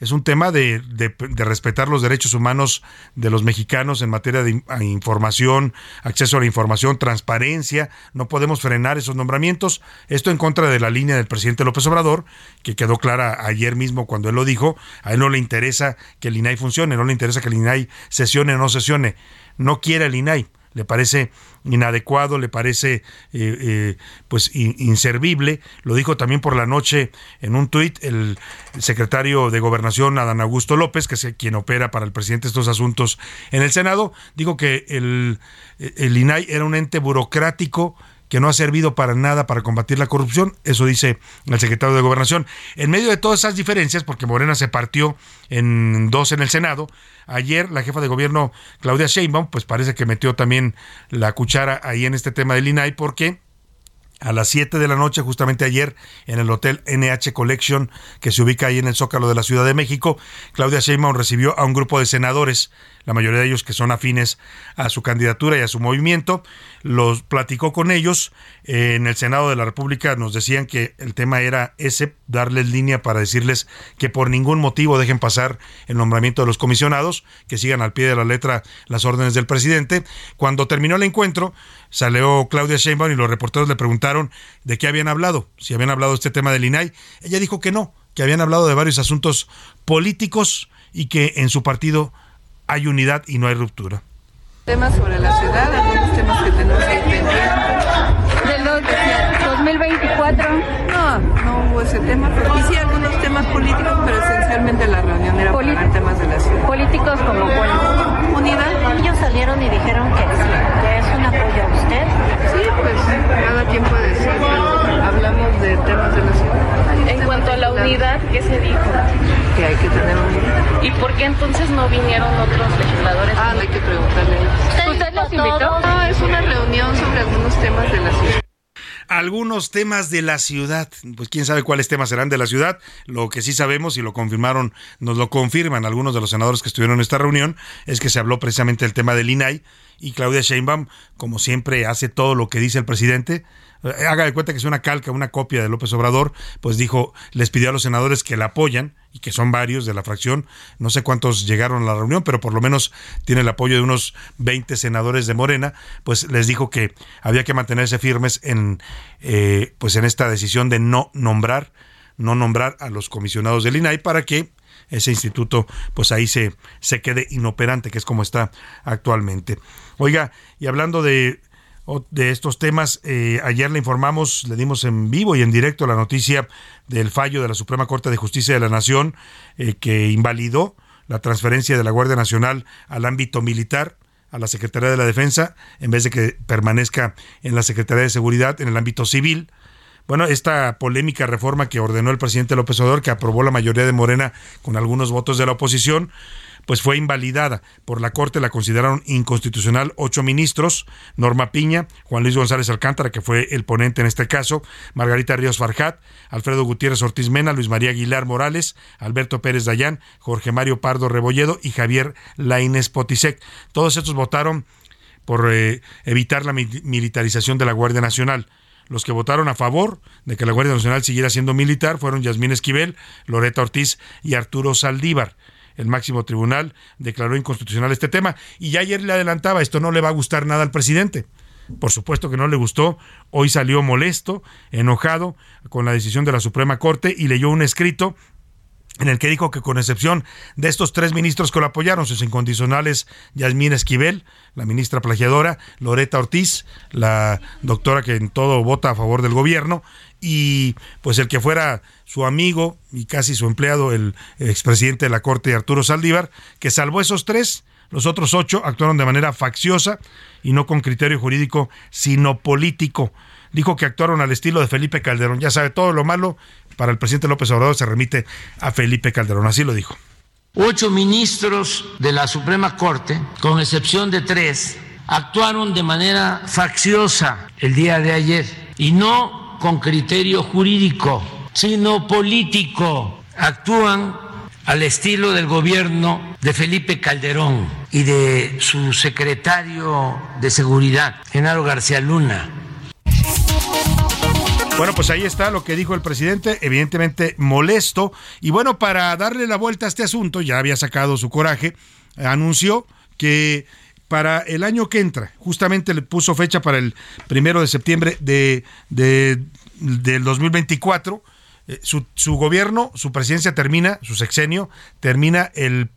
Es un tema de, de- respetar los derechos humanos de los mexicanos en materia de información, acceso a la información, transparencia. No podemos frenar esos nombramientos. Esto en contra de la línea del presidente López Obrador, que quedó clara ayer mismo cuando él lo dijo. A él no le interesa que el INAI funcione, no le interesa que el INAI sesione o no sesione. No quiere el INAI le parece inadecuado, le parece eh, eh, pues in- inservible. Lo dijo también por la noche en un tuit el secretario de Gobernación, Adán Augusto López, que es quien opera para el presidente estos asuntos en el Senado. Dijo que el, el INAI era un ente burocrático que no ha servido para nada para combatir la corrupción. Eso dice el secretario de Gobernación. En medio de todas esas diferencias, porque Morena se partió en dos en el Senado, ayer la jefa de gobierno, Claudia Sheinbaum, pues parece que metió también la cuchara ahí en este tema del INAI, porque a las 7 de la noche, justamente ayer, en el Hotel NH Collection, que se ubica ahí en el Zócalo de la Ciudad de México, Claudia Sheinbaum recibió a un grupo de senadores, la mayoría de ellos que son afines a su candidatura y a su movimiento, los platicó con ellos. Eh, en el Senado de la República nos decían que el tema era ese, darles línea para decirles que por ningún motivo dejen pasar el nombramiento de los comisionados, que sigan al pie de la letra las órdenes del presidente. Cuando terminó el encuentro, salió Claudia Sheinbaum y los reporteros le preguntaron de qué habían hablado, si habían hablado de este tema del INAI. Ella dijo que no, que habían hablado de varios asuntos políticos y que en su partido hay unidad y no hay ruptura. Temas sobre la ciudad, algunos temas que tenemos ahí pendientes. De los 2024. No, no ese tema, y sí algunos temas políticos, pero esencialmente la reunión era para hablar temas de la ciudad. Políticos como cuál? Unidad. Ellos salieron y dijeron que sí, que es un apoyo a usted. Sí, pues cada quien puede decir, hablamos de temas de la ciudad. En cuanto a la unidad, ¿qué se dijo? Que hay que tener unidad. ¿Y por qué entonces no vinieron otros legisladores? Ah, hay que preguntarle a ellos. ¿Usted los invitó? No, es una reunión sobre algunos temas de la ciudad. Algunos temas de la ciudad. Pues quién sabe cuáles temas serán de la ciudad. Lo que sí sabemos y lo confirmaron, nos lo confirman algunos de los senadores que estuvieron en esta reunión, es que se habló precisamente del tema del INAI y Claudia Sheinbaum, como siempre, hace todo lo que dice el presidente. Eh, Haga de cuenta que es una calca, una copia de López Obrador, pues dijo, les pidió a los senadores que la apoyan, y que son varios de la fracción, no sé cuántos llegaron a la reunión, pero por lo menos tiene el apoyo de unos 20 senadores de Morena, pues les dijo que había que mantenerse firmes en, eh, pues en esta decisión de no nombrar, no nombrar a los comisionados del INAI para que ese instituto pues ahí se, se quede inoperante, que es como está actualmente. Oiga, y hablando de de estos temas. Eh, ayer le informamos, le dimos en vivo y en directo la noticia del fallo de la Suprema Corte de Justicia de la Nación eh, que invalidó la transferencia de la Guardia Nacional al ámbito militar a la Secretaría de la Defensa en vez de que permanezca en la Secretaría de Seguridad en el ámbito civil. Bueno, esta polémica reforma que ordenó el presidente López Obrador, que aprobó la mayoría de Morena con algunos votos de la oposición, pues fue invalidada por la Corte, la consideraron inconstitucional ocho ministros, Norma Piña, Juan Luis González Alcántara, que fue el ponente en este caso, Margarita Ríos Farjat, Alfredo Gutiérrez Ortiz Mena, Luis María Aguilar Morales, Alberto Pérez Dayán, Jorge Mario Pardo Rebolledo y Javier Laínez Potisek. Todos estos votaron por eh, evitar la mi- militarización de la Guardia Nacional. Los que votaron a favor de que la Guardia Nacional siguiera siendo militar fueron Yasmín Esquivel, Loreta Ortiz y Arturo Saldívar. El máximo tribunal declaró inconstitucional este tema y ya ayer le adelantaba, esto no le va a gustar nada al presidente. Por supuesto que no le gustó, hoy salió molesto, enojado con la decisión de la Suprema Corte y leyó un escrito en el que dijo que con excepción de estos tres ministros que lo apoyaron, sus incondicionales Yasmín Esquivel, la ministra plagiadora, Loreta Ortiz, la doctora que en todo vota a favor del gobierno, y pues el que fuera su amigo y casi su empleado, el expresidente de la Corte, Arturo Saldívar, que salvó esos tres, los otros ocho actuaron de manera facciosa y no con criterio jurídico, sino político. Dijo que actuaron al estilo de Felipe Calderón. Ya sabe, todo lo malo para el presidente López Obrador se remite a Felipe Calderón. Así lo dijo. Ocho ministros de la Suprema Corte, con excepción de tres, actuaron de manera facciosa el día de ayer y no con criterio jurídico, sino político. Actúan al estilo del gobierno de Felipe Calderón y de su secretario de Seguridad, Genaro García Luna. Bueno, pues ahí está lo que dijo el presidente, evidentemente molesto. Y bueno, para darle la vuelta a este asunto, ya había sacado su coraje, anunció que para el año que entra, justamente le puso fecha para el primero de septiembre de, de- del 2024, eh, su, su gobierno, su presidencia termina, su sexenio, termina el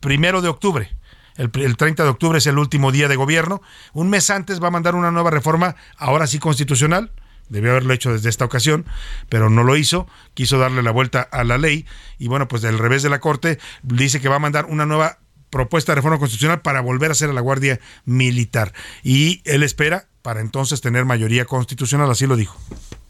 primero de octubre. El, el 30 de octubre es el último día de gobierno. Un mes antes va a mandar una nueva reforma, ahora sí constitucional. Debió haberlo hecho desde esta ocasión, pero no lo hizo. Quiso darle la vuelta a la ley. Y bueno, pues del revés de la Corte dice que va a mandar una nueva propuesta de reforma constitucional para volver a hacer a la Guardia Militar. Y él espera para entonces tener mayoría constitucional, así lo dijo.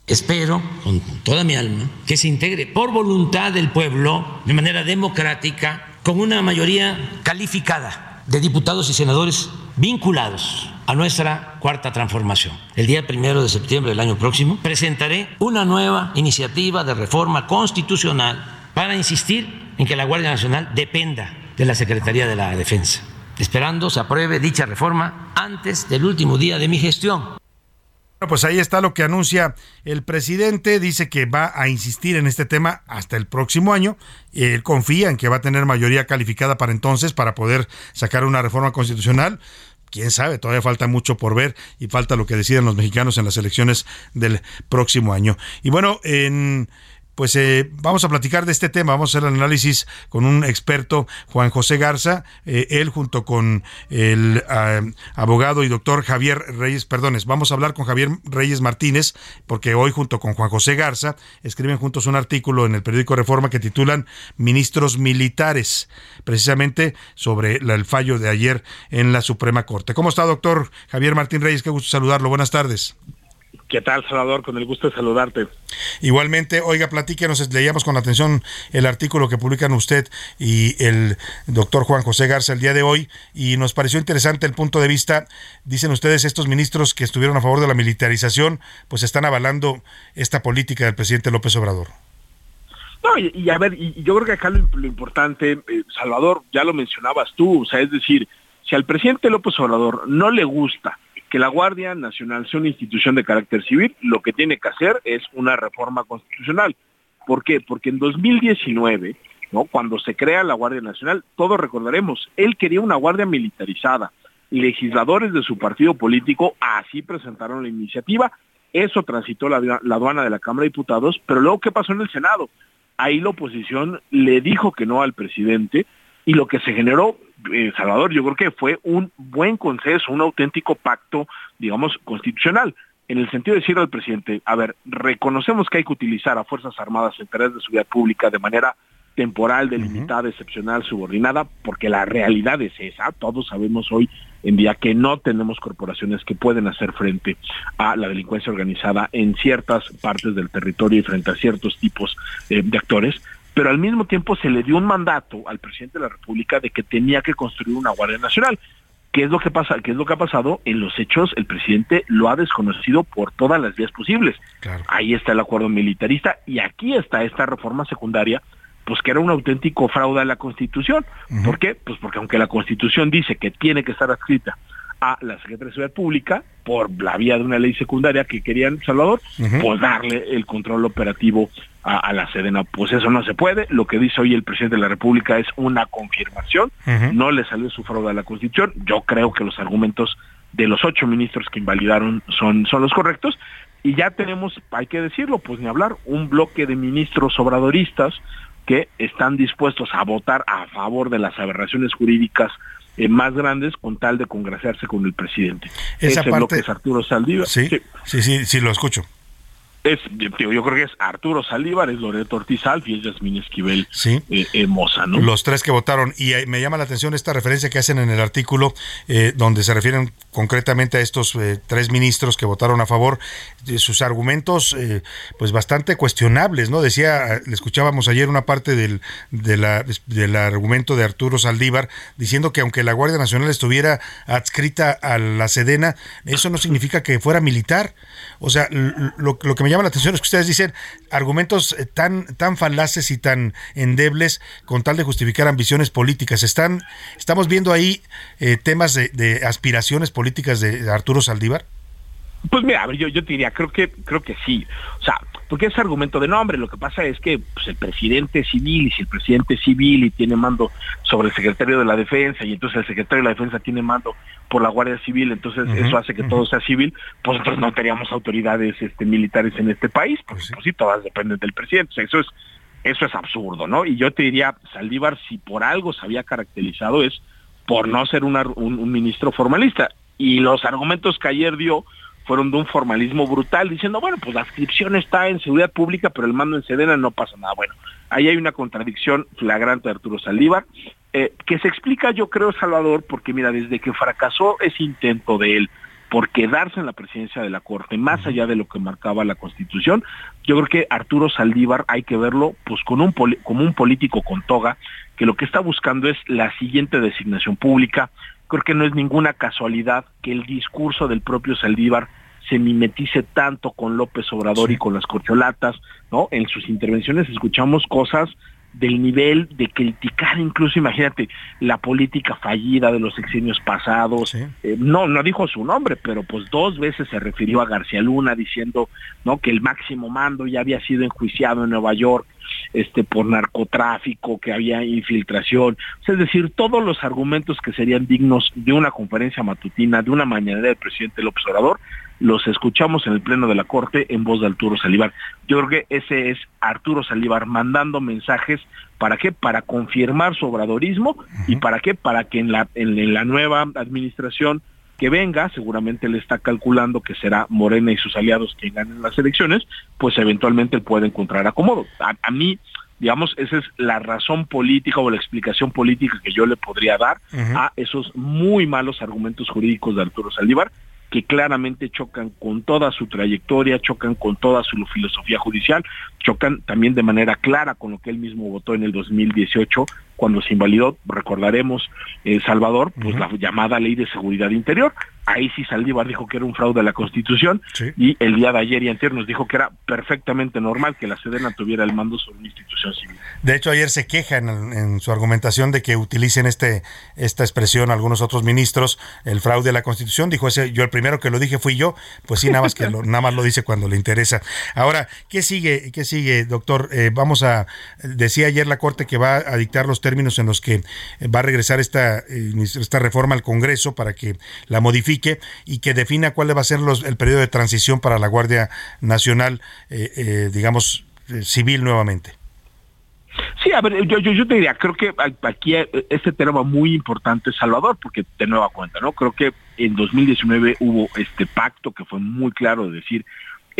Espero con toda mi alma que se integre por voluntad del pueblo, de manera democrática, con una mayoría calificada de diputados y senadores vinculados a nuestra cuarta transformación. El día primero de septiembre del año próximo presentaré una nueva iniciativa de reforma constitucional para insistir en que la Guardia Nacional dependa de la Secretaría de la Defensa, esperando se apruebe dicha reforma antes del último día de mi gestión. Bueno, pues ahí está lo que anuncia el presidente. Dice que va a insistir en este tema hasta el próximo año. Él confía en que va a tener mayoría calificada para entonces para poder sacar una reforma constitucional. Quién sabe, todavía falta mucho por ver y falta lo que decidan los mexicanos en las elecciones del próximo año. Y bueno, en pues eh, vamos a platicar de este tema, vamos a hacer el análisis con un experto, Juan José Garza, eh, él junto con el ah, abogado y doctor Javier Reyes, perdones, vamos a hablar con Javier Reyes Martínez, porque hoy junto con Juan José Garza escriben juntos un artículo en el periódico Reforma que titulan Ministros Militares, precisamente sobre el fallo de ayer en la Suprema Corte. ¿Cómo está, doctor Javier Martín Reyes? Qué gusto saludarlo, buenas tardes. ¿Qué tal, Salvador? Con el gusto de saludarte. Igualmente, oiga, platíquenos, leíamos con atención el artículo que publican usted y el doctor Juan José Garza el día de hoy y nos pareció interesante el punto de vista. Dicen ustedes, estos ministros que estuvieron a favor de la militarización, pues están avalando esta política del presidente López Obrador. No, y, y a ver, y, yo creo que acá lo, lo importante, eh, Salvador, ya lo mencionabas tú, o sea, es decir, si al presidente López Obrador no le gusta que la Guardia Nacional sea una institución de carácter civil, lo que tiene que hacer es una reforma constitucional. ¿Por qué? Porque en 2019, ¿no? cuando se crea la Guardia Nacional, todos recordaremos, él quería una guardia militarizada. Legisladores de su partido político así presentaron la iniciativa. Eso transitó la, la aduana de la Cámara de Diputados, pero luego, ¿qué pasó en el Senado? Ahí la oposición le dijo que no al presidente y lo que se generó, eh, Salvador, yo creo que fue un buen consenso, un auténtico pacto, digamos, constitucional, en el sentido de decir al presidente, a ver, reconocemos que hay que utilizar a Fuerzas Armadas en tareas de seguridad pública de manera temporal, delimitada, excepcional, subordinada, porque la realidad es esa, todos sabemos hoy en día que no tenemos corporaciones que pueden hacer frente a la delincuencia organizada en ciertas partes del territorio y frente a ciertos tipos eh, de actores, pero al mismo tiempo se le dio un mandato al presidente de la República de que tenía que construir una Guardia Nacional. ¿Qué es lo que pasa? ¿Qué es lo que ha pasado? En los hechos, el presidente lo ha desconocido por todas las vías posibles. Ahí está el acuerdo militarista y aquí está esta reforma secundaria, pues que era un auténtico fraude a la Constitución. ¿Por qué? Pues porque aunque la Constitución dice que tiene que estar adscrita a la Secretaría de Seguridad Pública por la vía de una ley secundaria que querían Salvador, pues darle el control operativo a, a la Sedena. Pues eso no se puede. Lo que dice hoy el presidente de la República es una confirmación. No le salió su fraude a la Constitución. Yo creo que los argumentos de los ocho ministros que invalidaron son, son los correctos. Y ya tenemos, hay que decirlo, pues ni hablar, un bloque de ministros obradoristas que están dispuestos a votar a favor de las aberraciones jurídicas eh, más grandes con tal de congraciarse con el presidente. Esa Ese parte- es Arturo Saldívar. Sí, sí, sí, sí, lo escucho. Es, digo, yo creo que es Arturo Saldívar, es Loreto Ortiz Alf y es Yasmín Esquivel Sí. eh, eh, Moza, ¿no? Los tres que votaron. Y eh, me llama la atención esta referencia que hacen en el artículo, eh, donde se refieren concretamente a estos eh, tres ministros que votaron a favor. de sus argumentos, pues bastante cuestionables, ¿no? Decía, le escuchábamos ayer una parte del, de la- del argumento de Arturo Saldívar, diciendo que aunque la Guardia Nacional estuviera adscrita a la Sedena, eso no significa que fuera militar. O sea, lo, que me llama la atención es que ustedes dicen argumentos eh, tan, tan falaces y tan endebles con tal de justificar ambiciones políticas. Están, estamos viendo ahí eh, temas de, de aspiraciones políticas de Arturo Saldívar. Pues mira, yo, yo te diría, creo que, creo que sí. O sea, porque ese argumento de nombre, lo que pasa es que pues, el presidente es civil, y si el presidente es civil y tiene mando sobre el secretario de la defensa, y entonces el secretario de la defensa tiene mando por la Guardia Civil, entonces eso hace que todo sea civil, pues entonces no teníamos autoridades este, militares en este país, porque pues sí, todas dependen del presidente. O sea, eso es, eso es absurdo, ¿no? Y yo te diría, Saldívar, si por algo se había caracterizado es por no ser una- un, un ministro formalista. Y los argumentos que ayer dio fueron de un formalismo brutal, diciendo, bueno, pues la adscripción está en seguridad pública, pero el mando en Sedena no pasa nada. Bueno, ahí hay una contradicción flagrante de Arturo Saldívar, eh, que se explica, yo creo, Salvador, porque mira, desde que fracasó ese intento de él por quedarse en la presidencia de la Corte, más allá de lo que marcaba la Constitución, yo creo que Arturo Saldívar hay que verlo pues con un poli- como un político con toga que lo que está buscando es la siguiente designación pública. Creo que no es ninguna casualidad que el discurso del propio Saldívar se mimetice tanto con López Obrador y con las corcholatas, ¿no? En sus intervenciones escuchamos cosas del nivel de criticar incluso, imagínate, la política fallida de los sexenios pasados. Eh, no, no dijo su nombre, pero pues dos veces se refirió a García Luna diciendo no que el máximo mando ya había sido enjuiciado en Nueva York este por narcotráfico, que había infiltración, es decir, todos los argumentos que serían dignos de una conferencia matutina, de una mañanera del presidente López Obrador, los escuchamos en el Pleno de la Corte en voz de Arturo Salívar. Yo creo que ese es Arturo Salívar mandando mensajes, ¿para qué? Para confirmar su obradorismo y para qué? Para que en la, en, la nueva administración que venga, seguramente le está calculando que será Morena y sus aliados quien ganen las elecciones, pues eventualmente él puede encontrar acomodo. A, a mí, digamos, esa es la razón política o la explicación política que yo le podría dar a esos muy malos argumentos jurídicos de Arturo Saldívar, que claramente chocan con toda su trayectoria, chocan con toda su filosofía judicial, chocan también de manera clara con lo que él mismo votó en el 2018 cuando se invalidó, recordaremos, eh, Salvador, pues la llamada ley de seguridad interior. Ahí sí Saldívar dijo que era un fraude a la Constitución y el día de ayer y anterior nos dijo que era perfectamente normal que la Sedena tuviera el mando sobre una institución civil. De hecho, ayer se queja en, en, su argumentación de que utilicen este esta expresión algunos otros ministros, el fraude a la Constitución. Dijo ese, yo el primero que lo dije fui yo. Pues sí, nada más que lo, nada más lo dice cuando le interesa. Ahora, ¿qué sigue? ¿Qué sigue, doctor? Eh, vamos a decía ayer la Corte que va a dictar los términos en los que va a regresar esta, eh, esta reforma al Congreso para que la modifique y que defina cuál va a ser los, el periodo de transición para la Guardia Nacional, eh, digamos, civil nuevamente. Sí, a ver, yo, yo, yo te diría, creo que aquí este tema muy importante, Salvador, porque de nueva cuenta, ¿no? Creo que en 2019 hubo este pacto que fue muy claro de decir,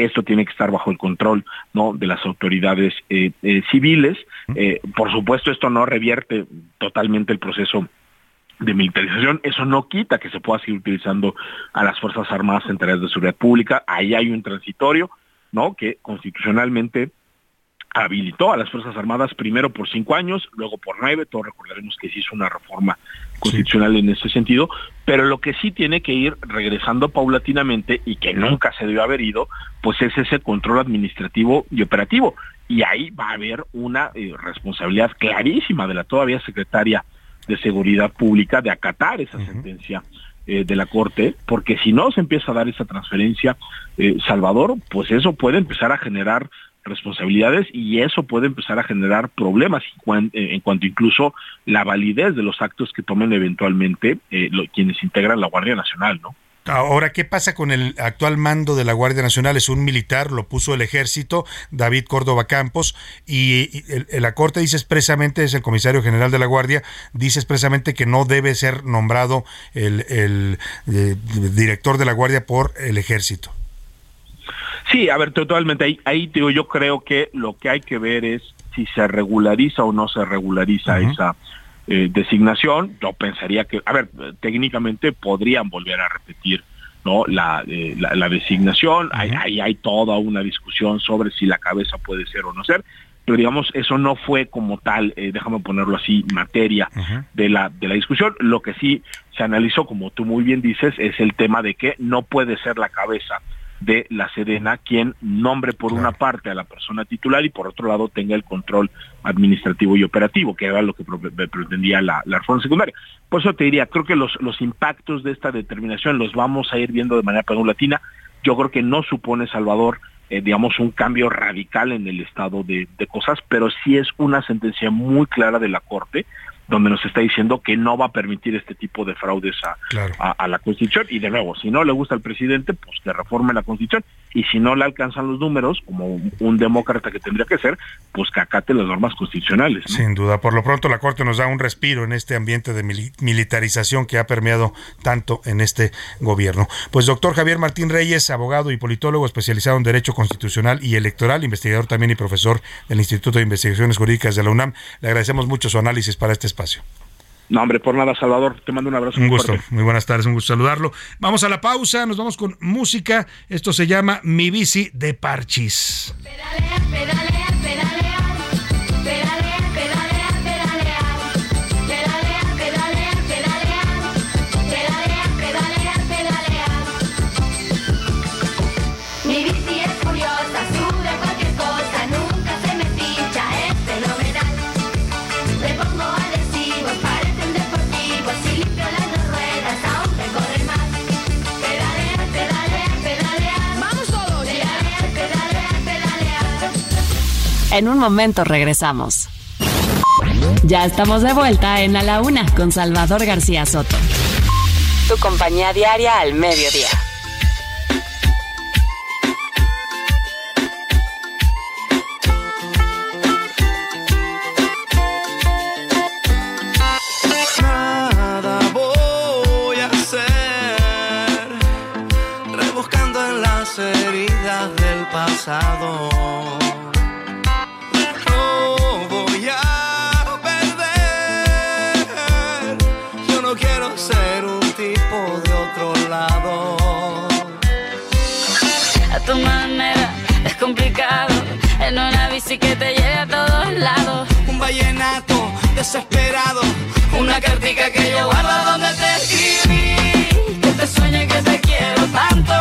esto tiene que estar bajo el control no de las autoridades eh, eh, civiles. Eh, por supuesto esto no revierte totalmente el proceso de militarización, eso no quita que se pueda seguir utilizando a las Fuerzas Armadas en tareas de seguridad pública, ahí hay un transitorio, ¿no? Que constitucionalmente habilitó a las Fuerzas Armadas primero por cinco años, luego por nueve, todos recordaremos que se hizo una reforma constitucional en ese sentido, pero lo que sí tiene que ir regresando paulatinamente y que nunca se debe haber ido, pues es ese control administrativo y operativo. Y ahí va a haber una eh, responsabilidad clarísima de la todavía secretaria de Seguridad Pública de acatar esa sentencia eh, de la Corte, porque si no se empieza a dar esa transferencia, eh, Salvador, pues eso puede empezar a generar responsabilidades y eso puede empezar a generar problemas eh, en cuanto incluso la validez de los actos que tomen eventualmente eh, quienes integran la Guardia Nacional, ¿no? Ahora, ¿qué pasa con el actual mando de la Guardia Nacional? Es un militar, lo puso el ejército, David Córdoba Campos, y, la Corte dice expresamente, es el comisario general de la Guardia, dice expresamente que no debe ser nombrado el, el eh, director de la Guardia por el ejército. Sí, a ver, totalmente. Ahí, ahí digo, yo creo que lo que hay que ver es si se regulariza o no se regulariza esa eh, designación. Yo pensaría que, a ver, técnicamente podrían volver a repetir no la, eh, la, designación. Ahí hay, toda una discusión sobre si la cabeza puede ser o no ser. Pero digamos, eso no fue como tal, eh, déjame ponerlo así, materia de la de la discusión. Lo que sí se analizó, como tú muy bien dices, es el tema de que no puede ser la cabeza de la Sedena quien nombre por una parte a la persona titular y por otro lado tenga el control administrativo y operativo, que era lo que pretendía la, la reforma secundaria. Por eso te diría, creo que los, los impactos de esta determinación los vamos a ir viendo de manera paulatina. Yo creo que no supone, Salvador, eh, digamos, un cambio radical en el estado de, de cosas, pero sí es una sentencia muy clara de la Corte donde nos está diciendo que no va a permitir este tipo de fraudes a, a, la Constitución. Y de nuevo, si no le gusta al presidente, pues que reforme la Constitución. Y si no le alcanzan los números, como un, demócrata que tendría que ser, pues que acate las normas constitucionales. Sin duda. Por lo pronto, la Corte nos da un respiro en este ambiente de militarización que ha permeado tanto en este gobierno. Pues doctor Javier Martín Reyes, abogado y politólogo especializado en Derecho Constitucional y Electoral, investigador también y profesor del Instituto de Investigaciones Jurídicas de la UNAM, le agradecemos mucho su análisis para este espacio. No, hombre, por nada, Salvador. Te mando un abrazo. Un gusto. Muy buenas tardes, un gusto saludarlo. Vamos a la pausa, nos vamos con música. Esto se llama Mi bici de Parchis. Pedalea, pedalea. En un momento regresamos. Ya estamos de vuelta en A la Una con Salvador García Soto. Tu compañía diaria al mediodía. Nada complicado. En una bici que te lleve a todos lados. Un vallenato desesperado, una cartica que yo guardo donde te escribí. Que te sueñe que te quiero tanto.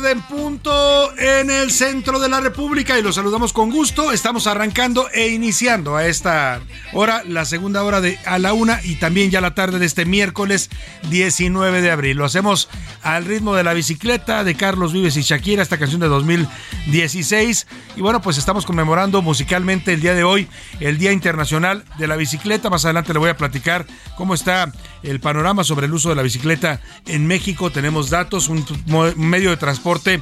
Tarde en punto en centro de la República y los saludamos con gusto. Estamos arrancando e iniciando a esta hora, la segunda hora de a la una y también ya la tarde de este miércoles 19 de abril. Lo hacemos al ritmo de la bicicleta de Carlos Vives y Shakira, esta canción de 2016. Y bueno, pues estamos conmemorando musicalmente el día de hoy, el Día Internacional de la Bicicleta. Más adelante le voy a platicar cómo está el panorama sobre el uso de la bicicleta en México. Tenemos datos, un, un medio de transporte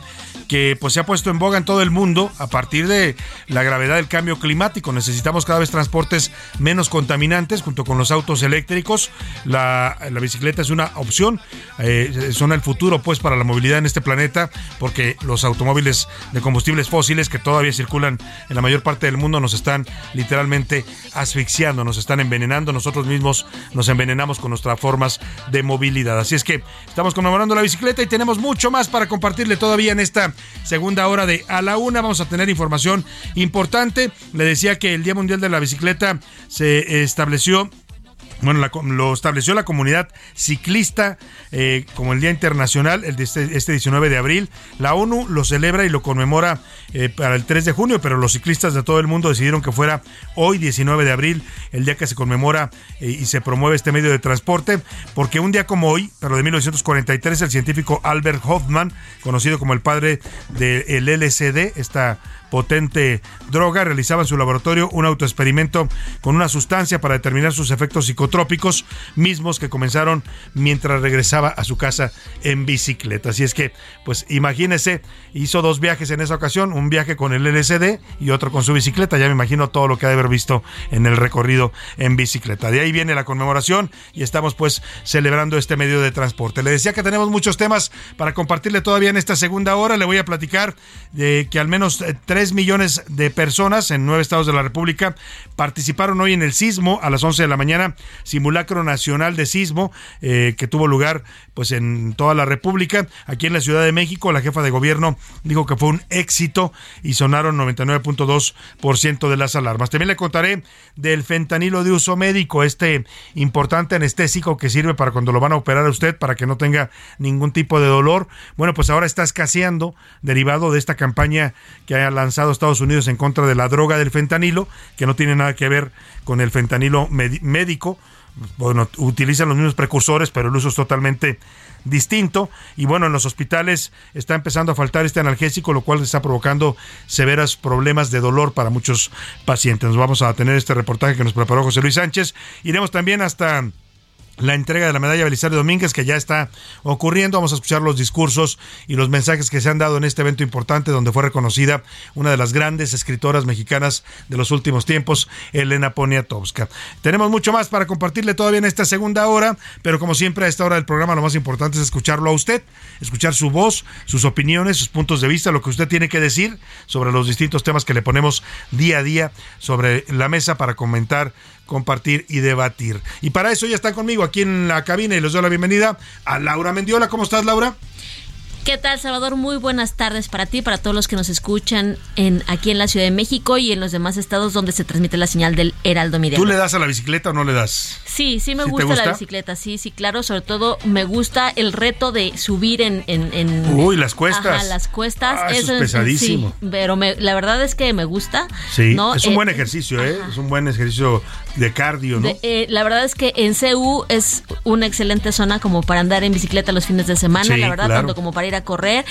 que pues se ha puesto en boga en todo el mundo a partir de la gravedad del cambio climático. Necesitamos cada vez transportes menos contaminantes junto con los autos eléctricos. La, la bicicleta es una opción, eh, son el futuro pues para la movilidad en este planeta porque los automóviles de combustibles fósiles que todavía circulan en la mayor parte del mundo nos están literalmente asfixiando, nos están envenenando, nosotros mismos nos envenenamos con nuestras formas de movilidad. Así es que estamos conmemorando la bicicleta y tenemos mucho más para compartirle todavía en esta segunda hora de A la Una. Vamos a tener información importante. Le decía que el Día Mundial de la Bicicleta se estableció bueno, la- lo estableció la comunidad ciclista eh, como el Día Internacional, el de este, este 19 de abril. La ONU lo celebra y lo conmemora eh, para el 3 de junio, pero los ciclistas de todo el mundo decidieron que fuera hoy, 19 de abril, el día que se conmemora eh, y se promueve este medio de transporte, porque un día como hoy, pero de 1943, el científico Albert Hoffman, conocido como el padre del LSD, esta potente droga, realizaba en su laboratorio un autoexperimento con una sustancia para determinar sus efectos psicotrópicos, mismos que comenzaron mientras regresaba a su casa en bicicleta. Así es que, pues imagínese, hizo dos viajes en esa ocasión, un viaje con el LSD y otro con su bicicleta. Ya me imagino todo lo que ha de haber visto en el recorrido en bicicleta. De ahí viene la conmemoración y estamos pues celebrando este medio de transporte. Le decía que tenemos muchos temas para compartirle todavía en esta segunda hora. Le voy a platicar de que al menos eh, 3 millones de personas en nueve estados de la República participaron hoy en el sismo a las 11 de la mañana, simulacro nacional de sismo eh, que tuvo lugar pues en toda la República. Aquí en la Ciudad de México, la jefa de gobierno dijo que fue un éxito y sonaron 99.2% de las alarmas. También le contaré del fentanilo de uso médico, este importante anestésico que sirve para cuando lo van a operar a usted para que no tenga ningún tipo de dolor. Bueno, pues ahora está escaseando derivado de esta campaña que ha lanzado Estados Unidos en contra de la droga del fentanilo, que no tiene nada que ver con el fentanilo médico. Bueno, utilizan los mismos precursores, pero el uso es totalmente distinto. Y bueno, en los hospitales está empezando a faltar este analgésico, lo cual está provocando severos problemas de dolor para muchos pacientes. Nos vamos a tener este reportaje que nos preparó José Luis Sánchez. Iremos también hasta la entrega de la medalla Belisario Domínguez que ya está ocurriendo. Vamos a escuchar los discursos y los mensajes que se han dado en este evento importante donde fue reconocida una de las grandes escritoras mexicanas de los últimos tiempos, Elena Poniatowska. Tenemos mucho más para compartirle todavía en esta segunda hora, pero como siempre a esta hora del programa lo más importante es escucharlo a usted, escuchar su voz, sus opiniones, sus puntos de vista, lo que usted tiene que decir sobre los distintos temas que le ponemos día a día sobre la mesa para comentar compartir y debatir. Y para eso ya está conmigo aquí en la cabina y les doy la bienvenida a Laura Mendiola. ¿Cómo estás, Laura? ¿Qué tal, Salvador? Muy buenas tardes para ti, para todos los que nos escuchan en aquí en la Ciudad de México y en los demás estados donde se transmite la señal del Heraldo Media. ¿Tú le das a la bicicleta o no le das? Sí, sí me ¿Sí te gusta, gusta? la bicicleta, sí, sí, claro. Sobre todo me gusta el reto de subir en... en, en- Uy, las cuestas. Ajá, las cuestas. Ah, eso es pesadísimo. Sí, pero me- la verdad es que me gusta. Sí, ¿no? es un Eh, buen ejercicio, ¿eh? Es un buen ejercicio de cardio, ¿no? de- eh, la verdad es que en CU es una excelente zona como para andar en bicicleta los fines de semana, Sí, la verdad, claro. tanto como para ir a correr.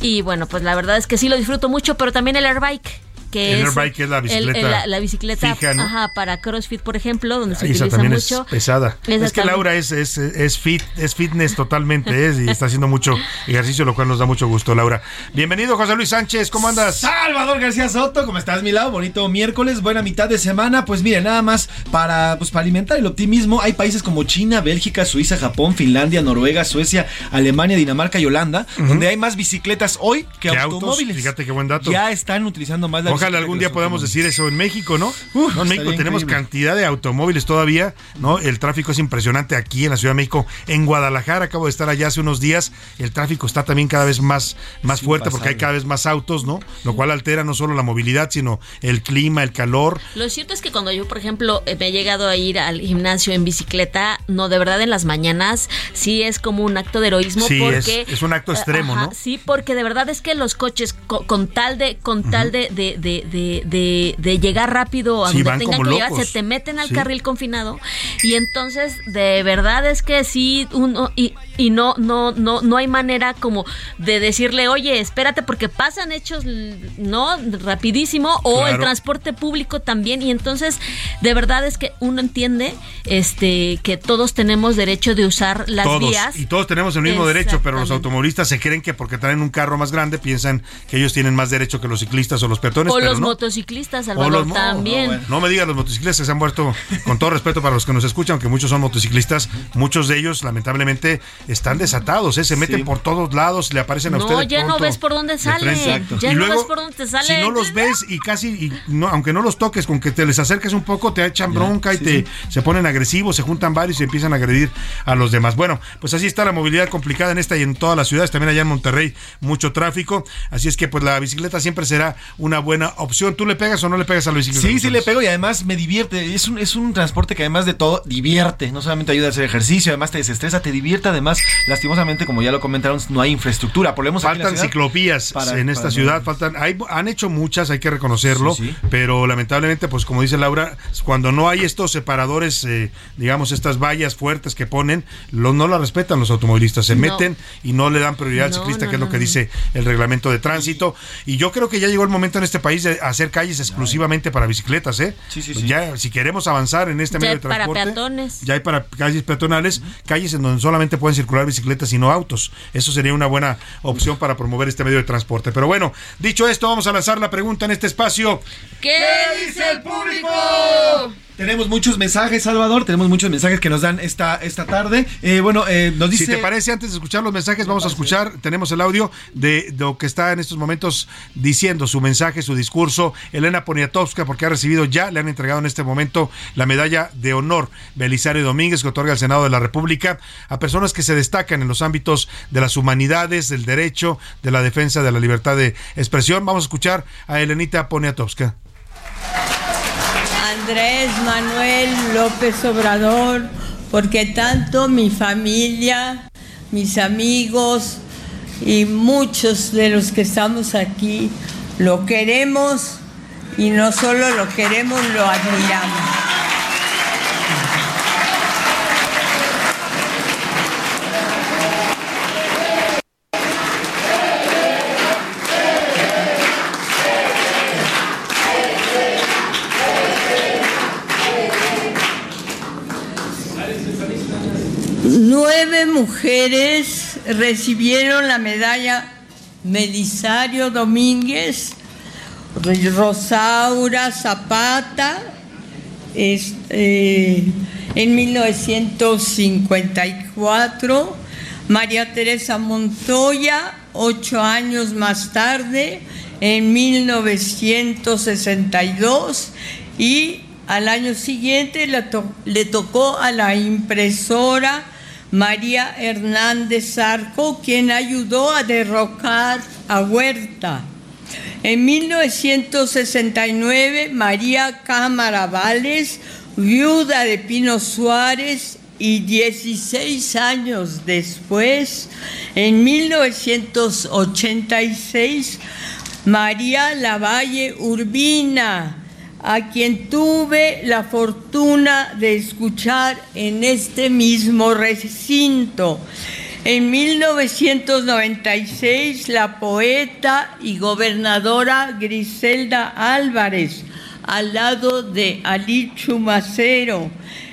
Y bueno, pues la verdad es que sí lo disfruto mucho, pero también el airbike. Que El es airbike es la bicicleta el- la, la bicicleta fija, ¿no? ajá, para CrossFit, por ejemplo, donde se esa utiliza también mucho. es pesada. Esa es que también. Laura es, es, es fit, es fitness totalmente, es, y está haciendo mucho ejercicio, lo cual nos da mucho gusto, Laura. Bienvenido, José Luis Sánchez, ¿cómo andas? Salvador García Soto, ¿cómo estás, mi lado? Bonito miércoles, buena mitad de semana. Pues mire, nada más para, pues, para alimentar el optimismo, hay países como China, Bélgica, Suiza, Japón, Finlandia, Noruega, Suecia, Alemania, Dinamarca y Holanda, donde hay más bicicletas hoy que automóviles. Fíjate qué buen dato. Ya están utilizando más la Ojalá algún día podamos decir eso en México, ¿no? no, en México tenemos increíble. cantidad de automóviles todavía, ¿no? El tráfico es impresionante aquí en la Ciudad de México. En Guadalajara acabo de estar allá hace unos días. El tráfico está también cada vez más, más fuerte porque hay cada vez más autos, ¿no? Lo cual altera no solo la movilidad, sino el clima, el calor. Lo cierto es que cuando yo, por ejemplo, eh, me he llegado a ir al gimnasio en bicicleta, no, de verdad en las mañanas sí es como un acto de heroísmo Sí, es- porque... es un acto eh, extremo, ¿no? Sí, porque de verdad es que los coches co- con, tal de con tal de, de, de, de, de- de llegar rápido a Sí, donde tengan que llegar, se te meten al Sí. carril confinado y entonces de verdad es que sí uno y, y no no no no hay manera como de decirle oye espérate porque pasan hechos no rapidísimo o el transporte público también y entonces de verdad es que uno entiende este que todos tenemos derecho de usar las todos. vías Y todos tenemos el mismo derecho, pero los automovilistas se creen que porque traen un carro más grande piensan que ellos tienen más derecho que los ciclistas o los peatones. o los no. motociclistas O Salvador los también No me digas los motociclistas que se han muerto, con todo respeto para los que nos escuchan, aunque muchos son motociclistas, muchos de ellos lamentablemente están desatados, ¿eh? se meten por todos lados, le aparecen a No, ustedes. ya no ves por dónde salen. Ya no ves por dónde te salen. Si no los ves y casi, y no, aunque no los toques, con que te les acerques un poco, te echan bronca y te se ponen agresivos, se juntan varios y empiezan a agredir a los demás. Bueno, pues así está la movilidad complicada en esta y en todas las ciudades, también allá en Monterrey, mucho tráfico. Así es que pues la bicicleta siempre será una buena opción. ¿Tú le pegas o no le pegas a bicicleta? Sí, sí le pego y además me divierte. Es un, es un transporte que además de todo divierte. No solamente ayuda a hacer ejercicio, además te desestresa, te divierte. Además, lastimosamente, como ya lo comentaron, no hay infraestructura. Aquí en la Faltan ciudad ciclovías para- en esta para- ciudad, faltan, hay, han hecho muchas, hay que reconocerlo, Sí, sí. pero lamentablemente, pues como dice Laura, cuando no hay estos separadores, eh, digamos, estas vallas fuertes que ponen, lo- no la respetan los automovilistas, se No. meten y no le dan prioridad al No, ciclista, no, que es lo no, que dice el reglamento de tránsito. Y yo creo que ya llegó el momento en este país de hacer calles exclusivamente para bicicletas, ¿eh? Sí, sí, Pues sí. Ya, si queremos avanzar en este Ya medio hay de para transporte, peatones. ya hay para calles peatonales, calles en donde solamente pueden circular bicicletas y no autos. Eso sería una buena opción para promover este medio de transporte. Pero bueno, dicho esto, vamos a lanzar la pregunta en este espacio. ¿Qué dice el público? Tenemos muchos mensajes, Salvador. Tenemos muchos mensajes que nos dan esta, esta tarde. Eh, bueno, eh, nos dice. Si te parece, antes de escuchar los mensajes, vamos a escuchar, tenemos el audio de lo que está en estos momentos diciendo su mensaje, su discurso, Elena Poniatowska, porque ha recibido ya, le han entregado en este momento la medalla de honor Belisario Domínguez, que otorga el Senado de la República a personas que se destacan en los ámbitos de las humanidades, del derecho, de la defensa de la libertad de expresión. Vamos a escuchar a Elenita Poniatowska. Andrés Manuel López Obrador, porque tanto mi familia, mis amigos y muchos de los que estamos aquí lo queremos y no solo lo queremos, lo admiramos. Mujeres recibieron la medalla Belisario Domínguez, Rosaura Zapata, este, en 1954, María Teresa Montoya, ocho años más tarde, en 1962, y al año siguiente to- le tocó a la impresora María Hernández Zarco, quien ayudó a derrocar a Huerta. En 1969, María Cámara Vales, viuda de Pino Suárez, y 16 años después, en 1986, María Lavalle Urbina, a quien tuve la fortuna de escuchar en este mismo recinto. En 1996, la poeta y gobernadora Griselda Álvarez, al lado de Ali Chumacero.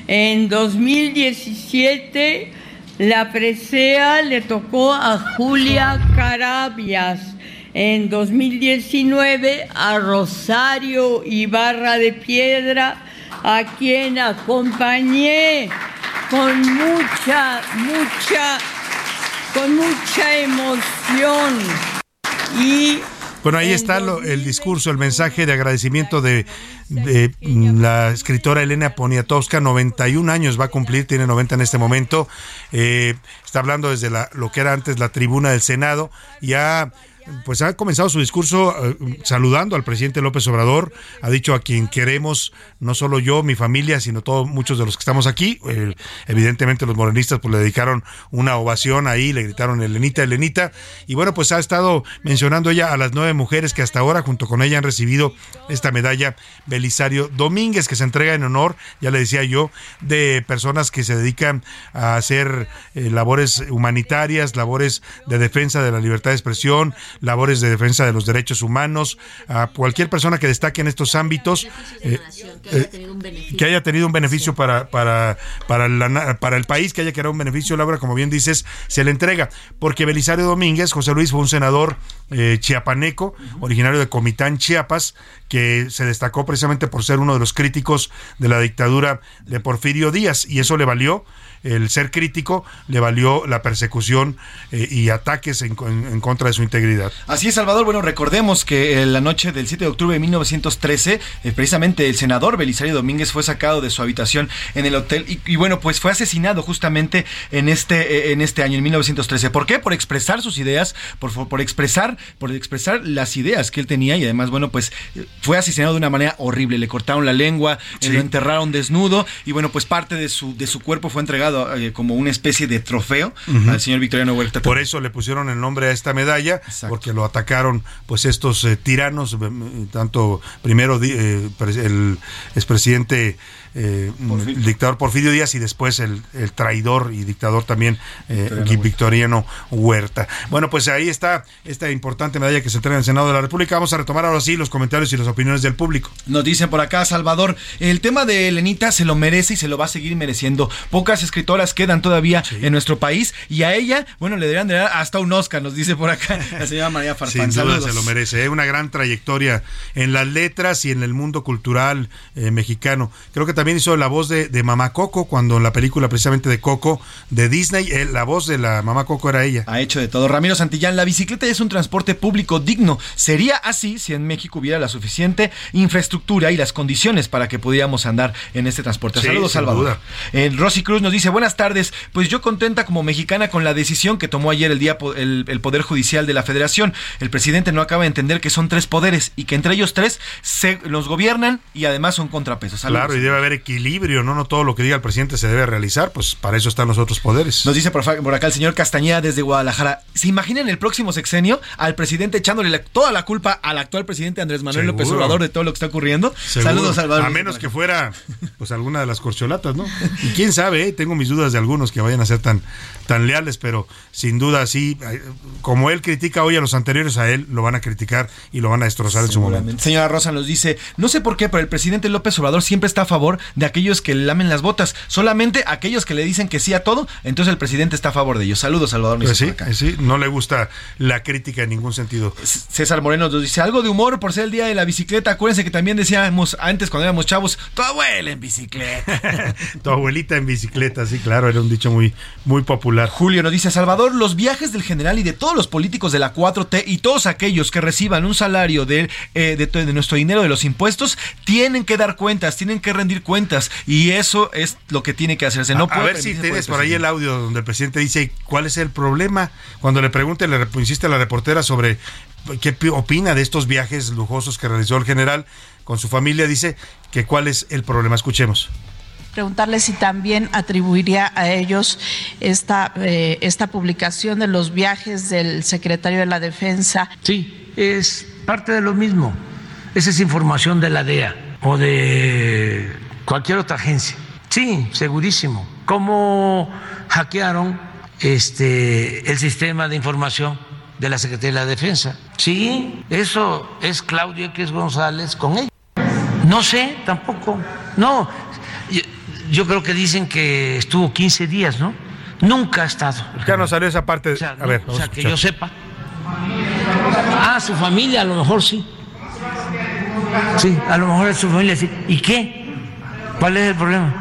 En 2017, la presea le tocó a Julia Carabias. En 2019 a Rosario Ibarra de Piedra, a quien acompañé con mucha, mucha, con mucha emoción. Y Bueno, ahí está lo- el discurso, el mensaje de agradecimiento de, de, mm, la escritora Elena Poniatowska, 91 años va a cumplir, tiene 90 en este momento. Eh, está hablando desde la, lo que era antes la tribuna del Senado y ha pues ha comenzado su discurso eh, saludando al presidente López Obrador, ha dicho a quien queremos, no solo yo, mi familia, sino todos muchos de los que estamos aquí. Evidentemente los morenistas pues le dedicaron una ovación ahí, le gritaron Elenita, Elenita, y bueno, pues ha estado mencionando ella a las nueve mujeres que hasta ahora junto con ella han recibido esta medalla Belisario Domínguez, que se entrega en honor, ya le decía yo, de personas que se dedican a hacer eh, labores humanitarias, labores de defensa de la libertad de expresión, labores de defensa de los derechos humanos, a cualquier persona que destaque en estos ámbitos. eh, eh, que haya tenido un beneficio para, para, para, la para el país, que haya creado un beneficio, Laura, como bien dices, se le entrega. Porque Belisario Domínguez, José Luis, fue un senador eh, chiapaneco, originario de Comitán, Chiapas, que se destacó precisamente por ser uno de los críticos de la dictadura de Porfirio Díaz, y eso le valió. El ser crítico le valió la persecución eh, y ataques en, en- en contra de su integridad. Así es, Salvador. Bueno, recordemos que en la noche del 7 de octubre de 1913, eh, precisamente el senador Belisario Domínguez fue sacado de su habitación en el hotel y, y bueno, pues fue asesinado justamente en este, eh, en este año, en 1913. ¿Por qué? Por expresar sus ideas, por, por expresar, por expresar las ideas que él tenía y además, bueno, pues eh, fue asesinado de una manera horrible. Le cortaron la lengua, eh, lo enterraron desnudo y bueno, pues parte de su, de su cuerpo fue entregado eh, como una especie de trofeo al señor Victoriano Huerta. Por eso le pusieron el nombre a esta medalla, porque lo atacaron pues estos eh, tiranos, eh, tanto primero el expresidente eh, el dictador Porfirio Díaz y después el, el traidor y dictador también eh, Victoriano Huerta. Bueno, pues ahí está esta importante medalla que se entrega en el Senado de la República. Vamos a retomar ahora sí los comentarios y las opiniones del público. Nos dicen por acá, Salvador, el tema de Elenita se lo merece y se lo va a seguir mereciendo. Pocas escritoras quedan todavía en nuestro país y a ella, bueno, le deberían de dar hasta un Oscar, nos dice por acá la señora María Farfán. Sin duda Saludos. se lo merece. ¿eh? Una gran trayectoria en las letras y en el mundo cultural eh, mexicano. Creo que también hizo la voz de, de Mamá Coco cuando en la película precisamente de Coco de Disney, la voz de la Mamá Coco era ella. Ha hecho de todo. Ramiro Santillán, la bicicleta es un transporte público digno. Sería así si en México hubiera la suficiente infraestructura y las condiciones para que pudiéramos andar en este transporte. Sí, Saludos, Salvador. Eh, Rosy Cruz nos dice, buenas tardes, pues yo contenta como mexicana con la decisión que tomó ayer el, día, el, el Poder Judicial de la Federación. El presidente no acaba de entender que son tres poderes y que entre ellos tres se los gobiernan y además son contrapesos. Saludos. Claro, y debe haber equilibrio, ¿no? No todo lo que diga el presidente se debe realizar, pues para eso están los otros poderes. Nos dice por, acá el señor Castañeda desde Guadalajara. ¿Se imaginan el próximo sexenio al presidente echándole la- toda la culpa al actual presidente Andrés Manuel Seguro. López Obrador de todo lo que está ocurriendo? Seguro. Saludos, Salvador. A menos que fuera pues alguna de las corcholatas, ¿no? Y quién sabe, ¿eh? tengo mis dudas de algunos que vayan a ser tan, tan leales, pero sin duda sí, como él critica hoy a los anteriores a él lo van a criticar y lo van a destrozar en su momento. Señora Rosa nos dice, no sé por qué, pero el presidente López Obrador siempre está a favor de aquellos que le lamen las botas. Solamente aquellos que le dicen que sí a todo, entonces el presidente está a favor de ellos. Saludos, Salvador. Pues nos sí, no le gusta la crítica en ningún sentido. César Moreno nos dice algo de humor por ser el día de la bicicleta. Acuérdense que también decíamos antes cuando éramos chavos, tu abuela en bicicleta. tu abuelita en bicicleta, sí, claro, era un dicho muy, muy popular. Julio nos dice, Salvador, los viajes del general y de todos los políticos de la 4T y todos aquellos que reciban un salario de, eh, de, de nuestro dinero de los impuestos, tienen que dar cuentas, tienen que rendir cuentas y eso es lo que tiene que hacerse. No a, puede a ver si tienes por ahí el audio donde el presidente dice cuál es el problema. Cuando le pregunte, le insiste a la reportera sobre qué opina de estos viajes lujosos que realizó el general con su familia, dice que cuál es el problema. Escuchemos preguntarle si también atribuiría a ellos esta, eh, esta publicación de los viajes del secretario de la Defensa. Sí, es parte de lo mismo. Esa es información de la DEA o de cualquier otra agencia. Sí, segurísimo. ¿Cómo hackearon este, el sistema de información de la Secretaría de la Defensa? Sí, eso es Claudio X González con ella. No sé tampoco. No, yo, yo creo que dicen que estuvo 15 días, ¿no? Nunca ha estado. Ya no salió esa parte. O sea, a ver, o sea que yo sepa. Ah, su familia a lo mejor sí. Sí, a lo mejor es su familia sí. ¿Y qué? ¿Cuál es el problema?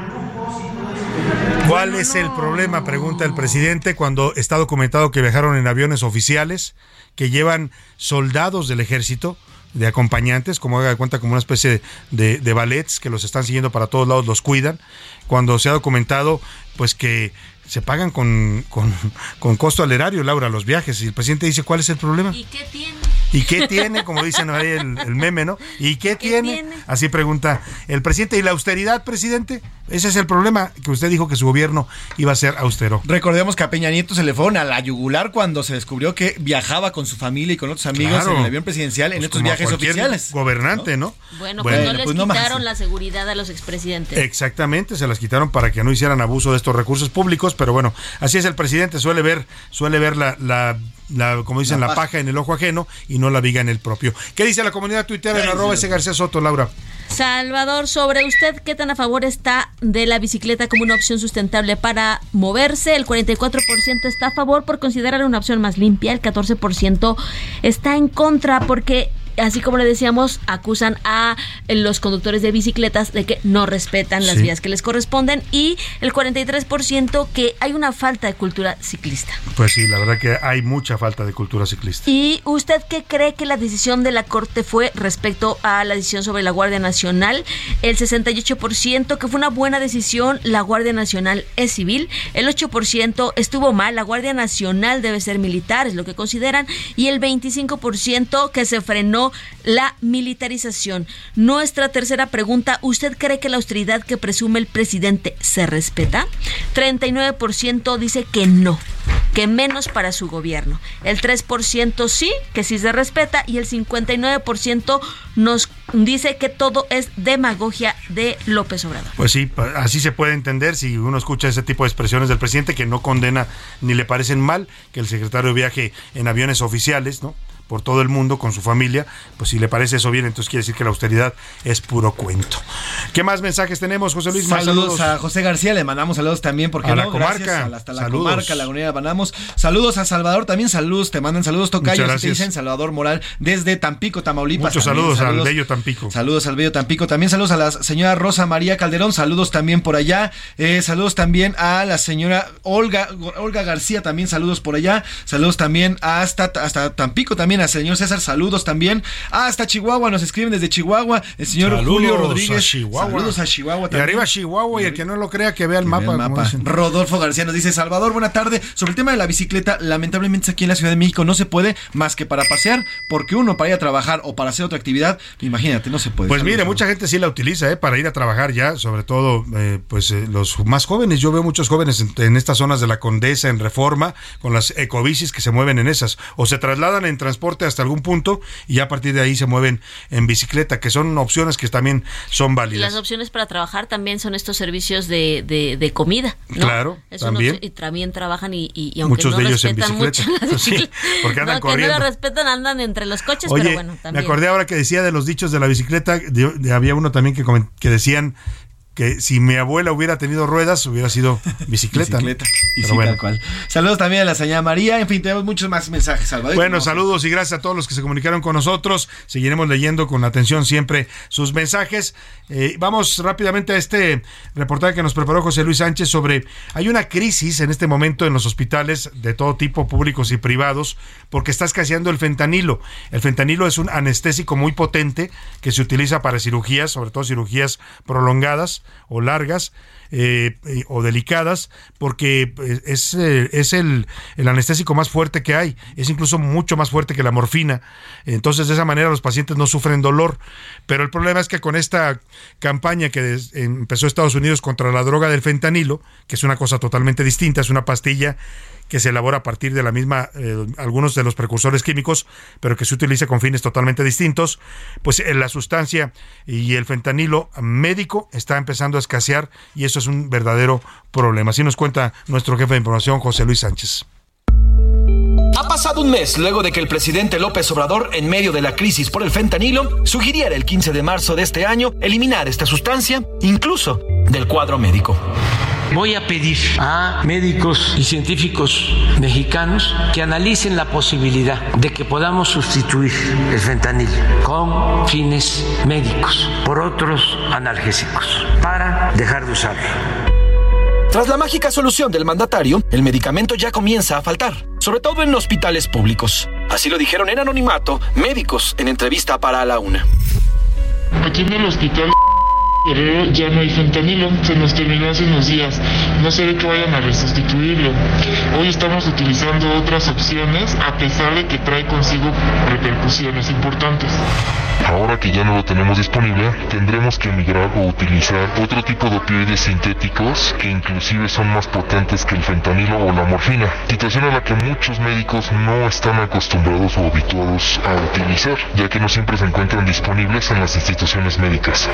¿Cuál es el problema? Pregunta el presidente cuando está documentado que viajaron en aviones oficiales que llevan soldados del ejército de acompañantes, como haga de cuenta como una especie de, de ballets que los están siguiendo para todos lados, los cuidan. Cuando se ha documentado, pues que se pagan con, con, con, costo al erario, Laura, los viajes. Y el presidente dice, ¿cuál es el problema? ¿Y qué tiene? ¿Y qué tiene? Como dicen ahí el, el meme, ¿no? ¿Y qué, ¿Qué tiene? tiene? Así pregunta el presidente. ¿Y la austeridad, presidente? Ese es el problema, que usted dijo que su gobierno iba a ser austero. Recordemos que a Peña Nieto se le fueron a la yugular cuando se descubrió que viajaba con su familia y con otros amigos claro. en el avión presidencial en pues estos viajes oficiales. Gobernante, ¿no? ¿no? Bueno, bueno, pues no les pues no quitaron la seguridad a los expresidentes. Exactamente, se las quitaron para que no hicieran abuso de estos recursos públicos, pero bueno, así es el presidente, suele ver, suele ver la, la la, como dicen, la, la paja. paja en el ojo ajeno y no la viga en el propio. ¿Qué dice la comunidad tuitera en arroba ese García Soto, Laura? Salvador, sobre usted, ¿qué tan a favor está de la bicicleta como una opción sustentable para moverse? El 44% está a favor por considerar una opción más limpia, el 14% está en contra porque así como le decíamos, acusan a los conductores de bicicletas de que no respetan las sí. vías que les corresponden y el 43% que hay una falta de cultura ciclista. Pues sí, la verdad que hay mucha falta de cultura ciclista. ¿Y usted qué cree que la decisión de la Corte fue respecto a la decisión sobre la Guardia Nacional? El 68% que fue una buena decisión, la Guardia Nacional es civil, el 8% estuvo mal, la Guardia Nacional debe ser militar, es lo que consideran, y el 25% que se frenó la militarización. Nuestra tercera pregunta, ¿usted cree que la austeridad que presume el presidente se respeta? 39% dice que no, que menos para su gobierno. El 3% sí, que sí se respeta y el 59% nos dice que todo es demagogia de López Obrador. Pues sí, así se puede entender si uno escucha ese tipo de expresiones del presidente que no condena ni le parecen mal que el secretario viaje en aviones oficiales, ¿no? Por todo el mundo con su familia, pues si le parece eso bien, entonces quiere decir que la austeridad es puro cuento. ¿Qué más mensajes tenemos, José Luis? Saludos, saludos. a José García, le mandamos saludos también porque a no? la comarca, Gracias, hasta la saludos. comarca, Lagunera mandamos. Saludos a Salvador también, saludos, te mandan saludos tocayos, te dicen Salvador Moral desde Tampico, Tamaulipas. Muchos también, saludos, saludos, al bello Tampico. Saludos al bello Tampico, también saludos a la señora Rosa María Calderón, saludos también por allá, eh, saludos también a la señora Olga Olga García, también saludos por allá, saludos también hasta hasta Tampico también al señor César saludos también. Ah, hasta Chihuahua, nos escriben desde Chihuahua. El señor saludos Julio Rodríguez. A Chihuahua. Saludos a Chihuahua también. Y arriba Chihuahua, y el que no lo crea, que vea el mapa. El mapa. Rodolfo García nos dice: Salvador, buena tarde. Sobre el tema de la bicicleta, lamentablemente aquí en la Ciudad de México no se puede más que para pasear, porque uno para ir a trabajar o para hacer otra actividad, imagínate, no se puede. Pues mire, mucha gente sí la utiliza, ¿eh? Para ir a trabajar ya, sobre todo, eh, pues eh, los más jóvenes. Yo veo muchos jóvenes en, en estas zonas de la Condesa, en Reforma, con las ecobicis que se mueven en esas. O se trasladan en transporte transporte hasta algún punto y ya a partir de ahí se mueven en bicicleta, que son opciones que también son válidas. Las opciones para trabajar también son estos servicios de, de, de comida. ¿no? Claro, Es también. y también trabajan y, y, y aunque Muchos no de ellos en respetan bicicleta. mucho las Sí, porque andan no, que no corriendo. lo respetan, andan entre los coches, Oye, pero bueno, también. me acordé ahora que decía de los dichos de la bicicleta, de- había uno también que, que decían que si mi abuela hubiera tenido ruedas, hubiera sido bicicleta. Bicicleta. Y Pero sí, bueno. tal cual. Saludos también a la señora María. En fin, tenemos muchos más mensajes, Salvador. Bueno, saludos y gracias a todos los que se comunicaron con nosotros. Seguiremos leyendo con atención siempre sus mensajes. Eh, vamos rápidamente a este reportaje que nos preparó José Luis Sánchez sobre hay una crisis en este momento en los hospitales de todo tipo, públicos y privados, porque está escaseando el fentanilo. El fentanilo es un anestésico muy potente que se utiliza para cirugías, sobre todo cirugías prolongadas o largas. eh, eh, o delicadas porque eh, es, es el, el anestésico más fuerte que hay, es incluso mucho más fuerte que la morfina. Entonces de esa manera los pacientes no sufren dolor. Pero el problema es que con esta campaña que empezó Estados Unidos contra la droga del fentanilo, que es una cosa totalmente distinta, es una pastilla que se elabora a partir de la misma, eh, algunos de los precursores químicos, pero que se utiliza con fines totalmente distintos, pues eh, la sustancia y el fentanilo médico está empezando a escasear y eso es un verdadero problema. Así nos cuenta nuestro jefe de información, José Luis Sánchez. Ha pasado un mes luego de que el presidente López Obrador, en medio de la crisis por el fentanilo, sugiriera el 15 de marzo de este año eliminar esta sustancia, incluso del cuadro médico. Voy a pedir a médicos y científicos mexicanos que analicen la posibilidad de que podamos sustituir el fentanil con fines médicos por otros analgésicos para dejar de usarlo. Tras la mágica solución del mandatario, el medicamento ya comienza a faltar, sobre todo en hospitales públicos. Así lo dijeron en anonimato médicos en entrevista para A la Una. Aquí en el hospital Guerrero ya no hay fentanilo, se nos terminó hace unos días. No se ve que vayan a resustituirlo. Hoy estamos utilizando otras opciones a pesar de que trae consigo repercusiones importantes. Ahora que ya no lo tenemos disponible, tendremos que migrar o utilizar otro tipo de opioides sintéticos que inclusive son más potentes que el fentanilo o la morfina, situación a la que muchos médicos no están acostumbrados o habituados a utilizar, ya que no siempre se encuentran disponibles en las instituciones médicas.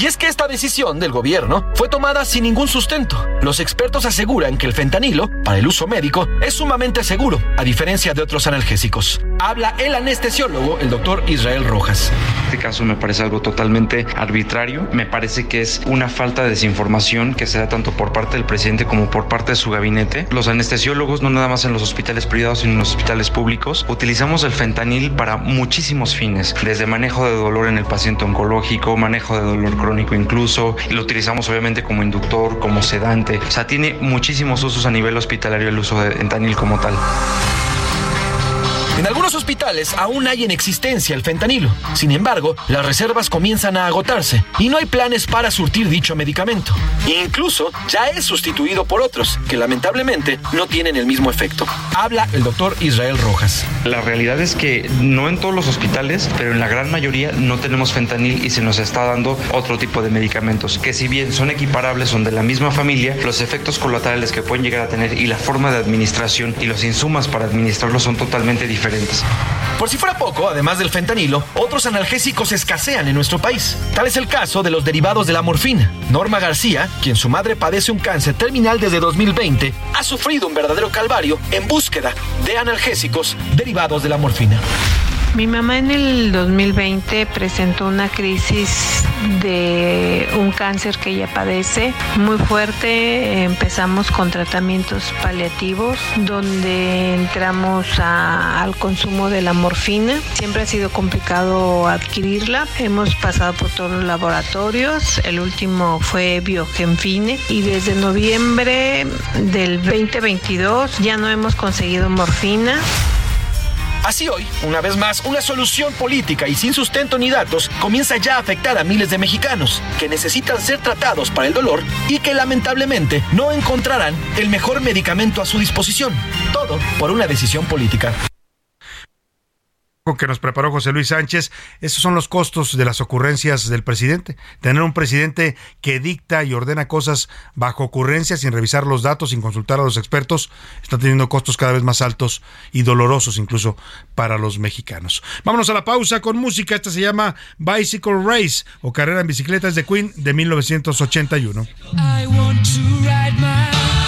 Y es que esta decisión del gobierno fue tomada sin ningún sustento. Los expertos aseguran que el fentanilo, para el uso médico, es sumamente seguro, a diferencia de otros analgésicos. Habla el anestesiólogo, el doctor Israel Rojas. Este caso me parece algo totalmente arbitrario. Me parece que es una falta de desinformación que se da tanto por parte del presidente como por parte de su gabinete. Los anestesiólogos, no nada más en los hospitales privados, sino en los hospitales públicos, utilizamos el fentanil para muchísimos fines, desde manejo de dolor en el paciente oncológico, manejo de dolor crónico incluso. Lo utilizamos obviamente como inductor, como sedante. O sea, tiene muchísimos usos a nivel hospitalario el uso de fentanil como tal. En algunos hospitales aún hay en existencia el fentanilo. Sin embargo, las reservas comienzan a agotarse y no hay planes para surtir dicho medicamento. Incluso ya es sustituido por otros que lamentablemente no tienen el mismo efecto. Habla el doctor Israel Rojas. La realidad es que no en todos los hospitales, pero en la gran mayoría no tenemos fentanil y se nos está dando otro tipo de medicamentos que si bien son equiparables, son de la misma familia, los efectos colaterales que pueden llegar a tener y la forma de administración y los insumos para administrarlos son totalmente diferentes. Por si fuera poco, además del fentanilo, otros analgésicos escasean en nuestro país. Tal es el caso de los derivados de la morfina. Norma García, quien su madre padece un cáncer terminal desde 2020, ha sufrido un verdadero calvario en búsqueda de analgésicos derivados de la morfina. Mi mamá en el 2020 presentó una crisis de un cáncer que ella padece muy fuerte. Empezamos con tratamientos paliativos donde entramos al consumo de la morfina. Siempre ha sido complicado adquirirla. Hemos pasado por todos los laboratorios. El último fue Biogenfine y desde noviembre del 2022 ya no hemos conseguido morfina. Así hoy, una vez más, una solución política y sin sustento ni datos comienza ya a afectar a miles de mexicanos que necesitan ser tratados para el dolor y que lamentablemente no encontrarán el mejor medicamento a su disposición. Todo por una decisión política. Que nos preparó José Luis Sánchez, esos son los costos de las ocurrencias del presidente. Tener un presidente que dicta y ordena cosas bajo ocurrencia sin revisar los datos, sin consultar a los expertos, está teniendo costos cada vez más altos y dolorosos incluso para los mexicanos. Vámonos a la pausa con música. Esta se llama Bicycle Race o Carrera en Bicicletas de Queen de 1981. I want to ride my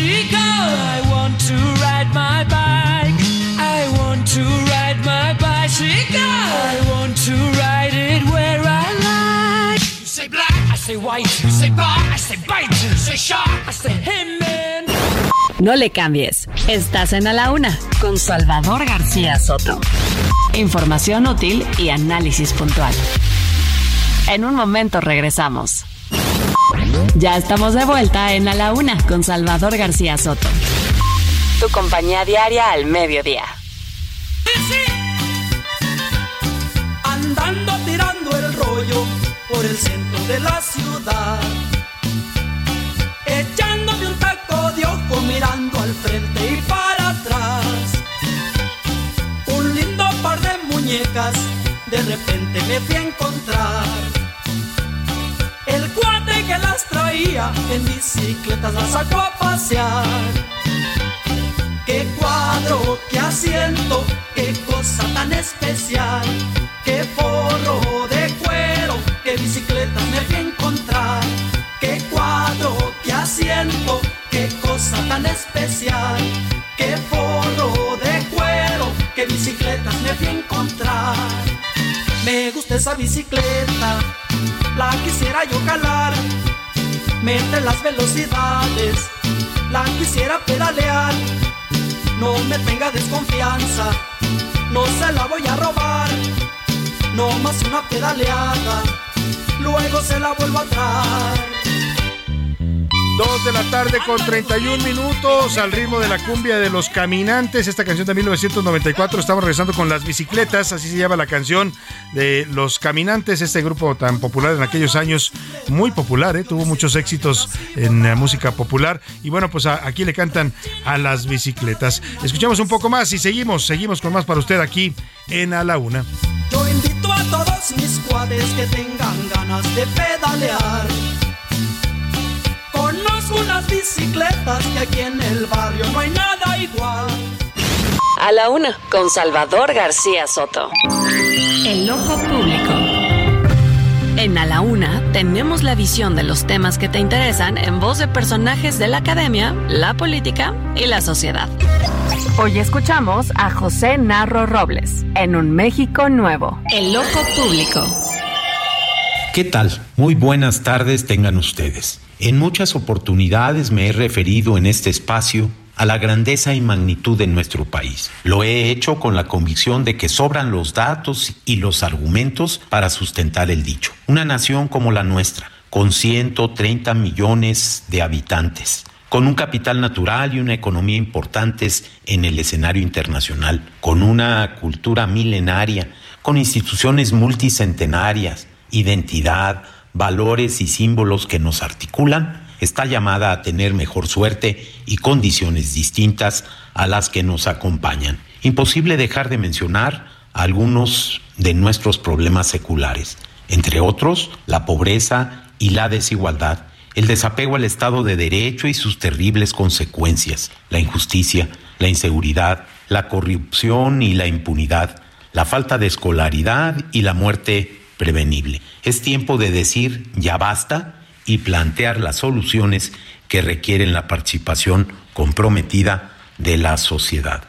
I want to ride my bike. I want to ride my bicycle. I want to ride it where I like. You say black, I say white. You say bar, I say bite. You say shark, I say man. No le cambies. Estás en A la Una con Salvador García Soto. Información útil y análisis puntual. En un momento regresamos. Ya estamos de vuelta en A la Una con Salvador García Soto. Tu compañía diaria al mediodía. Andando tirando el rollo por el centro de la ciudad. Echándome un taco de ojo mirando al frente y para atrás. Un lindo par de muñecas de repente me fui a encontrar. En bicicletas las sacó a pasear. Qué cuadro, qué asiento, qué cosa tan especial. Qué forro de cuero, qué bicicletas me fui a encontrar. Qué cuadro, qué asiento, qué cosa tan especial. Qué forro de cuero, qué bicicletas me fui a encontrar. Me gusta esa bicicleta, la quisiera yo calar. Mete las velocidades, la quisiera pedalear. No me tenga desconfianza, no se la voy a robar. No más una pedaleada, luego se la vuelvo a traer. Dos de la tarde con 31 minutos al ritmo de la cumbia de los caminantes. Esta canción de 1994. Estamos regresando con las bicicletas, así se llama la canción de los caminantes. Este grupo tan popular en aquellos años, muy popular, ¿eh? tuvo muchos éxitos en la música popular. Y bueno, pues aquí le cantan a las bicicletas. Escuchamos un poco más y seguimos, seguimos con más para usted aquí en A la Una. Yo invito a todos mis cuates que tengan ganas de pedalear. Unas bicicletas que aquí en el barrio no hay nada igual. A la Una con Salvador García Soto. El ojo público. En A la Una tenemos la visión de los temas que te interesan en voz de personajes de la academia, la política y la sociedad. Hoy escuchamos a José Narro Robles en Un México Nuevo. El ojo público. ¿Qué tal? Muy buenas tardes tengan ustedes. En muchas oportunidades me he referido en este espacio a la grandeza y magnitud de nuestro país. Lo he hecho con la convicción de que sobran los datos y los argumentos para sustentar el dicho. Una nación como la nuestra, con 130 millones de habitantes, con un capital natural y una economía importantes en el escenario internacional, con una cultura milenaria, con instituciones multicentenarias, identidad, valores y símbolos que nos articulan, está llamada a tener mejor suerte y condiciones distintas a las que nos acompañan. Imposible dejar de mencionar algunos de nuestros problemas seculares, entre otros la pobreza y la desigualdad, el desapego al Estado de Derecho y sus terribles consecuencias, la injusticia, la inseguridad, la corrupción y la impunidad, la falta de escolaridad y la muerte prevenible. Es tiempo de decir ya basta y plantear las soluciones que requieren la participación comprometida de la sociedad.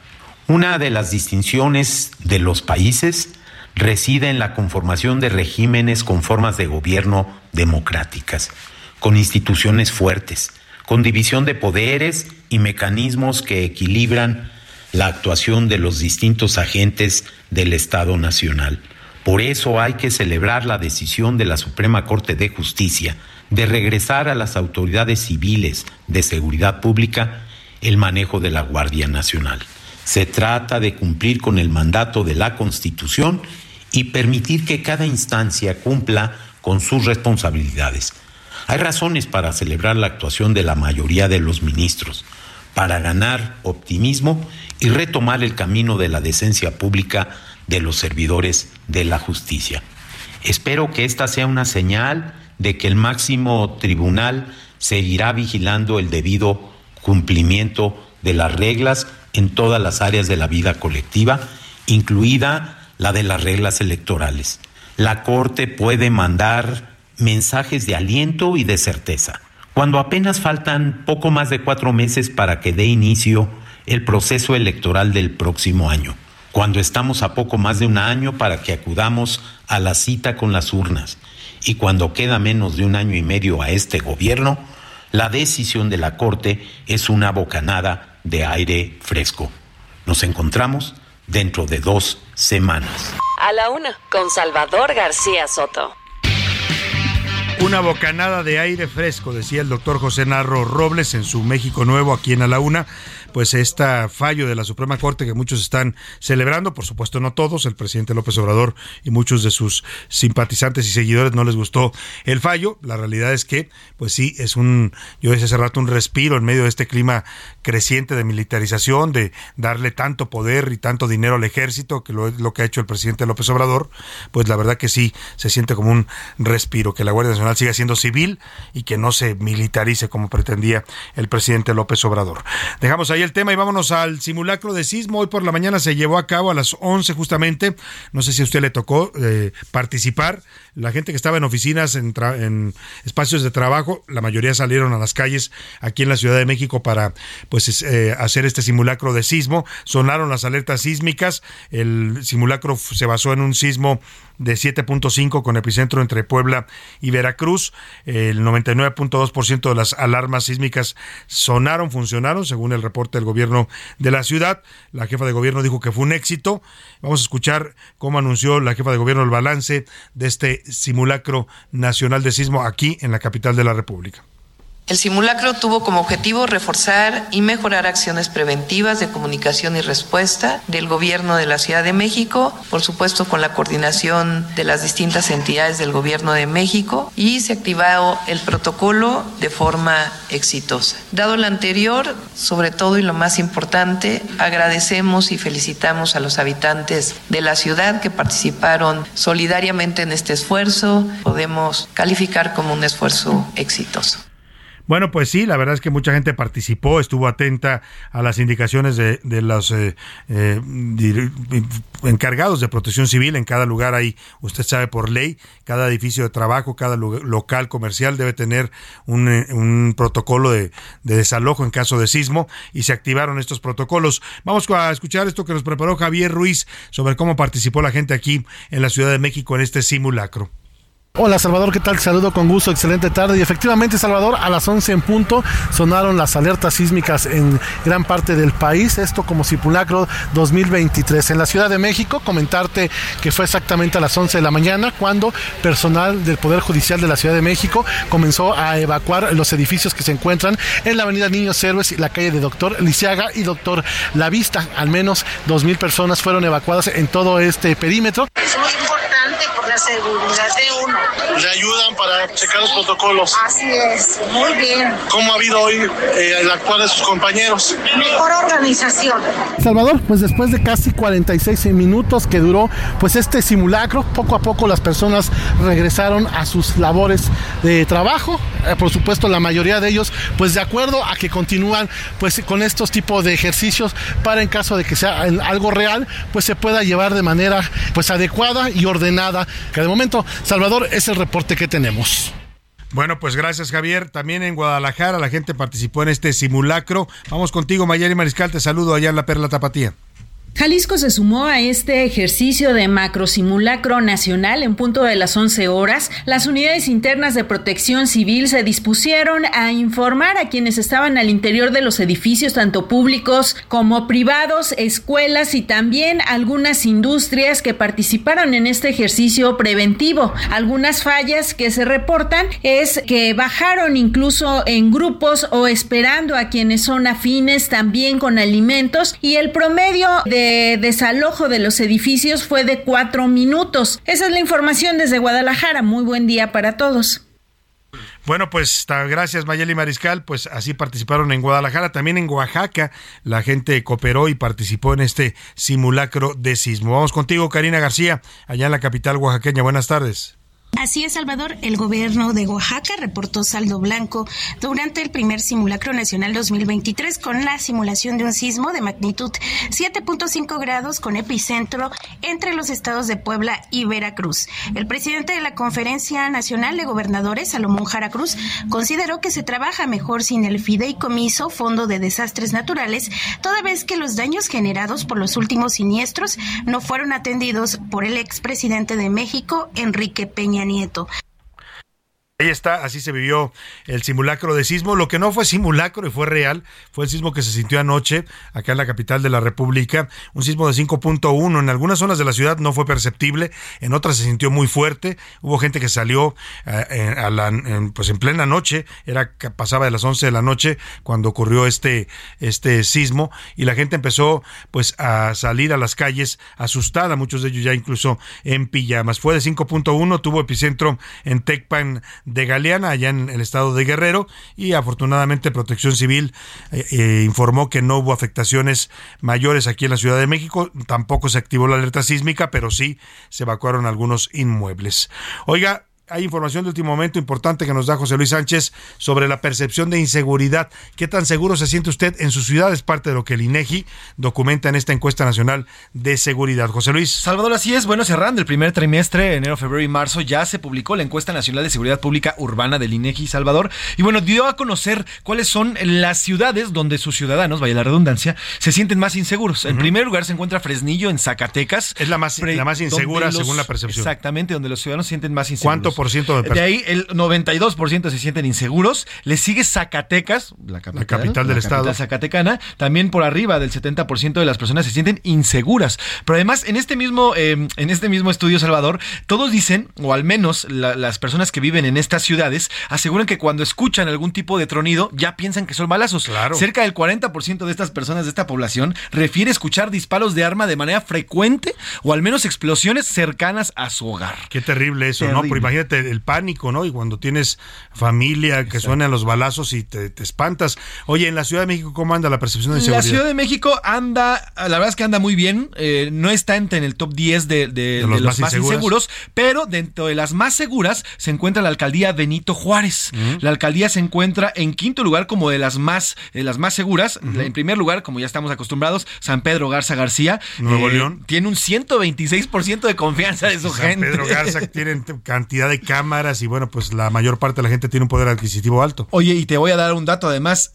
Una de las distinciones de los países reside en la conformación de regímenes con formas de gobierno democráticas, con instituciones fuertes, con división de poderes y mecanismos que equilibran la actuación de los distintos agentes del Estado Nacional. Por eso hay que celebrar la decisión de la Suprema Corte de Justicia de regresar a las autoridades civiles de seguridad pública el manejo de la Guardia Nacional. Se trata de cumplir con el mandato de la Constitución y permitir que cada instancia cumpla con sus responsabilidades. Hay razones para celebrar la actuación de la mayoría de los ministros. para ganar optimismo y retomar el camino de la decencia pública de los servidores de la justicia. Espero que esta sea una señal de que el máximo tribunal seguirá vigilando el debido cumplimiento de las reglas en todas las áreas de la vida colectiva, incluida la de las reglas electorales. La Corte puede mandar mensajes de aliento y de certeza. Cuando apenas faltan poco más de cuatro meses para que dé inicio el proceso electoral del próximo año, cuando estamos a poco más de un año para que acudamos a la cita con las urnas y cuando queda menos de un año y medio a este gobierno, la decisión de la Corte es una bocanada de aire fresco. Nos encontramos dentro de dos semanas. A la una, con Salvador García Soto. Una bocanada de aire fresco, decía el doctor José Narro Robles en su México Nuevo aquí en A la Una pues este fallo de la Suprema Corte que muchos están celebrando, por supuesto no todos, el presidente López Obrador y muchos de sus simpatizantes y seguidores no les gustó el fallo. La realidad es que, pues sí, es un, yo decía hace rato, un respiro en medio de este clima creciente de militarización, de darle tanto poder y tanto dinero al ejército, que lo, lo que ha hecho el presidente López Obrador, pues la verdad que sí, se siente como un respiro, que la Guardia Nacional siga siendo civil y que no se militarice como pretendía el presidente López Obrador. Dejamos ahí el tema y vámonos al simulacro de sismo. Hoy por la mañana se llevó a cabo a las 11 justamente. No sé si a usted le tocó eh, participar. La gente que estaba en oficinas, en, espacios de trabajo, la mayoría salieron a las calles aquí en la Ciudad de México para pues eh, hacer este simulacro de sismo. Sonaron las alertas sísmicas. El simulacro se basó en un sismo de 7.5 con epicentro entre Puebla y Veracruz. El 99.2% de las alarmas sísmicas sonaron, funcionaron, según el reporte del gobierno de la ciudad. La jefa de gobierno dijo que fue un éxito. Vamos a escuchar cómo anunció la jefa de gobierno el balance de este simulacro nacional de sismo aquí en la capital de la República. El simulacro tuvo como objetivo reforzar y mejorar acciones preventivas de comunicación y respuesta del Gobierno de la Ciudad de México, por supuesto con la coordinación de las distintas entidades del Gobierno de México y se activó el protocolo de forma exitosa. Dado lo anterior, sobre todo y lo más importante, agradecemos y felicitamos a los habitantes de la ciudad que participaron solidariamente en este esfuerzo. Podemos calificar como un esfuerzo exitoso. Bueno, pues sí, la verdad es que mucha gente participó, estuvo atenta a las indicaciones de, los eh, eh, encargados de protección civil. En cada lugar hay, usted sabe por ley, cada edificio de trabajo, cada local comercial debe tener un, eh, protocolo de, de, desalojo en caso de sismo y se activaron estos protocolos. Vamos a escuchar esto que nos preparó Javier Ruiz sobre cómo participó la gente aquí en la Ciudad de México en este simulacro. Hola Salvador, ¿qué tal? saludo con gusto, excelente tarde. Y efectivamente Salvador, a las 11 en punto sonaron las alertas sísmicas en gran parte del país, esto como simulacro 2023. En la Ciudad de México, comentarte que fue exactamente a las 11 de la mañana cuando personal del Poder Judicial de la Ciudad de México comenzó a evacuar los edificios que se encuentran en la avenida Niños Héroes y la calle de Doctor Lisiaga y Doctor La Vista. Al menos 2.000 personas fueron evacuadas en todo este perímetro. Es muy importante por la seguridad de uno le ayudan para checar los protocolos. Así es, muy bien. ¿Cómo ha habido hoy eh, el actuar de sus compañeros? Mejor organización. Salvador, pues después de casi 46 minutos que duró pues este simulacro, poco a poco las personas regresaron a sus labores de trabajo. Eh, por supuesto, la mayoría de ellos, pues de acuerdo a que continúan pues con estos tipos de ejercicios para en caso de que sea algo real, pues se pueda llevar de manera pues adecuada y ordenada. Que de momento, Salvador, es el reporte que tenemos. Bueno, pues gracias Javier. También en Guadalajara la gente participó en este simulacro. Vamos contigo, Mayari Mariscal. Te saludo allá en la Perla Tapatía. Jalisco se sumó a este ejercicio de macrosimulacro nacional en punto de las 11 horas. Las unidades internas de protección civil se dispusieron a informar a quienes estaban al interior de los edificios, tanto públicos como privados, escuelas y también algunas industrias que participaron en este ejercicio preventivo. Algunas fallas que se reportan es que bajaron incluso en grupos o esperando a quienes son afines también con alimentos y el promedio de desalojo de los edificios fue de cuatro minutos. Esa es la información desde Guadalajara. Muy buen día para todos. Bueno, pues gracias Mayeli Mariscal, pues así participaron en Guadalajara, también en Oaxaca, la gente cooperó y participó en este simulacro de sismo. Vamos contigo, Karina García, allá en la capital oaxaqueña. Buenas tardes. Así es, Salvador. El gobierno de Oaxaca reportó saldo blanco durante el primer simulacro nacional 2023 con la simulación de un sismo de magnitud 7.5 grados con epicentro entre los estados de Puebla y Veracruz. El presidente de la Conferencia Nacional de Gobernadores, Salomón Jara Cruz, consideró que se trabaja mejor sin el fideicomiso Fondo de Desastres Naturales, toda vez que los daños generados por los últimos siniestros no fueron atendidos por el expresidente de México, Enrique Peña Nieto. Ahí está, así se vivió el simulacro de sismo. Lo que no fue simulacro y fue real fue el sismo que se sintió anoche acá en la capital de la República. Un sismo de 5.1. En algunas zonas de la ciudad no fue perceptible, en otras se sintió muy fuerte. Hubo gente que salió eh, a la, en, pues en plena noche, era pasaba de las 11 de la noche cuando ocurrió este, este sismo y la gente empezó pues a salir a las calles asustada, muchos de ellos ya incluso en pijamas. Fue de 5.1, tuvo epicentro en Tecpan de Galeana, allá en el estado de Guerrero, y afortunadamente Protección Civil eh, eh, informó que no hubo afectaciones mayores aquí en la Ciudad de México, tampoco se activó la alerta sísmica, pero sí se evacuaron algunos inmuebles. Oiga, hay información de último momento importante que nos da José Luis Sánchez sobre la percepción de inseguridad. ¿Qué tan seguro se siente usted en su ciudad? Es parte de lo que el INEGI documenta en esta encuesta nacional de seguridad. José Luis. Salvador, así es. Bueno, cerrando el primer trimestre, enero, febrero y marzo, ya se publicó la encuesta nacional de seguridad pública urbana del INEGI Salvador. Y bueno, dio a conocer cuáles son las ciudades donde sus ciudadanos, vaya la redundancia, se sienten más inseguros. En primer lugar se encuentra Fresnillo, en Zacatecas. Es la más, la más insegura según la percepción. Exactamente, donde los ciudadanos se sienten más inseguros. ¿Cuánto de De ahí el 92% se sienten inseguros. Le sigue Zacatecas, la capital, del estado. Zacatecana. También por arriba del 70% de las personas se sienten inseguras. Pero además, en este mismo, em, en este mismo estudio, Salvador, todos dicen, o al menos las personas que viven en estas ciudades, aseguran que cuando escuchan algún tipo de tronido, ya piensan que son balazos. Claro. Cerca del 40% de estas personas de esta población refiere escuchar disparos de arma de manera frecuente o al menos explosiones cercanas a su hogar. Qué terrible eso, ¿no? Pero imagínate el pánico, ¿no? Y cuando tienes familia que suenan los balazos y te, espantas. Oye, en la Ciudad de México, ¿cómo anda la percepción de seguridad? La Ciudad de México anda, la verdad es que anda muy bien, eh, no está en, el top 10 de, los, más, inseguros, pero dentro de las más seguras se encuentra la alcaldía Benito Juárez. La alcaldía se encuentra en quinto lugar como de las más, las más seguras. En primer lugar, como ya estamos acostumbrados, San Pedro Garza García. Nuevo eh, León. Tiene un 126% de confianza de su gente. Pedro Garza tiene cantidad de cámaras y bueno, pues la mayor parte de la gente tiene un poder adquisitivo alto. Oye, y te voy a dar un dato además,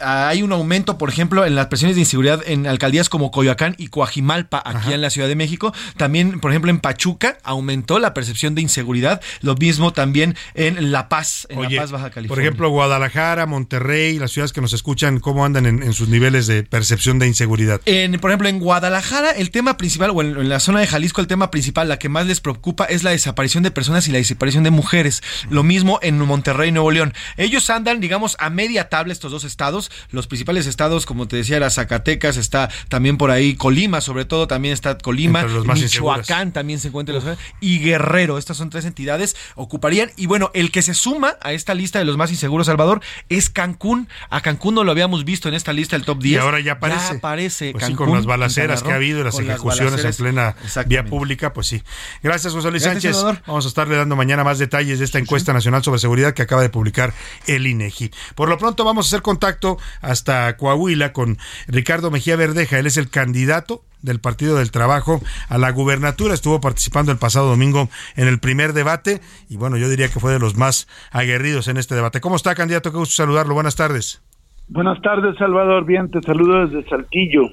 hay un aumento, por ejemplo, en las presiones de inseguridad en alcaldías como Coyoacán y Coajimalpa, aquí en la Ciudad de México. También, por ejemplo, en Pachuca aumentó la percepción de inseguridad, lo mismo también en La Paz, en La Paz, Baja California. Por ejemplo, Guadalajara, Monterrey, las ciudades que nos escuchan, ¿cómo andan en, sus niveles de percepción de inseguridad? En, por ejemplo, en Guadalajara, el tema principal, o en, en la zona de Jalisco, el tema principal, la que más les preocupa es la desaparición de personas y la desaparición de mujeres. Lo mismo en Monterrey, Nuevo León. Ellos andan, digamos, a media tabla estos dos estados. Los principales estados, como te decía, era Zacatecas, está también por ahí Colima, sobre todo también está Colima, Michoacán también se encuentra los y Guerrero. Estas son tres entidades ocuparían. Y bueno, el que se suma a esta lista de los más inseguros, Salvador, es Cancún. A Cancún no lo habíamos visto en esta lista del top 10. Y ahora ya aparece. Ya aparece pues con las balaceras que ha habido, las ejecuciones en plena vía pública, pues sí. Gracias, José Luis Sánchez. Vamos a estarle dando mañana más detalles de esta encuesta nacional sobre seguridad que acaba de publicar el INEGI. Por lo pronto vamos a hacer contacto hasta Coahuila con Ricardo Mejía Verdeja. Él es el candidato del Partido del Trabajo a la gubernatura. Estuvo participando el pasado domingo en el primer debate y bueno, yo diría que fue de los más aguerridos en este debate. ¿Cómo está, candidato? Qué gusto saludarlo. Buenas tardes. Buenas tardes, Salvador. Bien, te saludo desde Saltillo.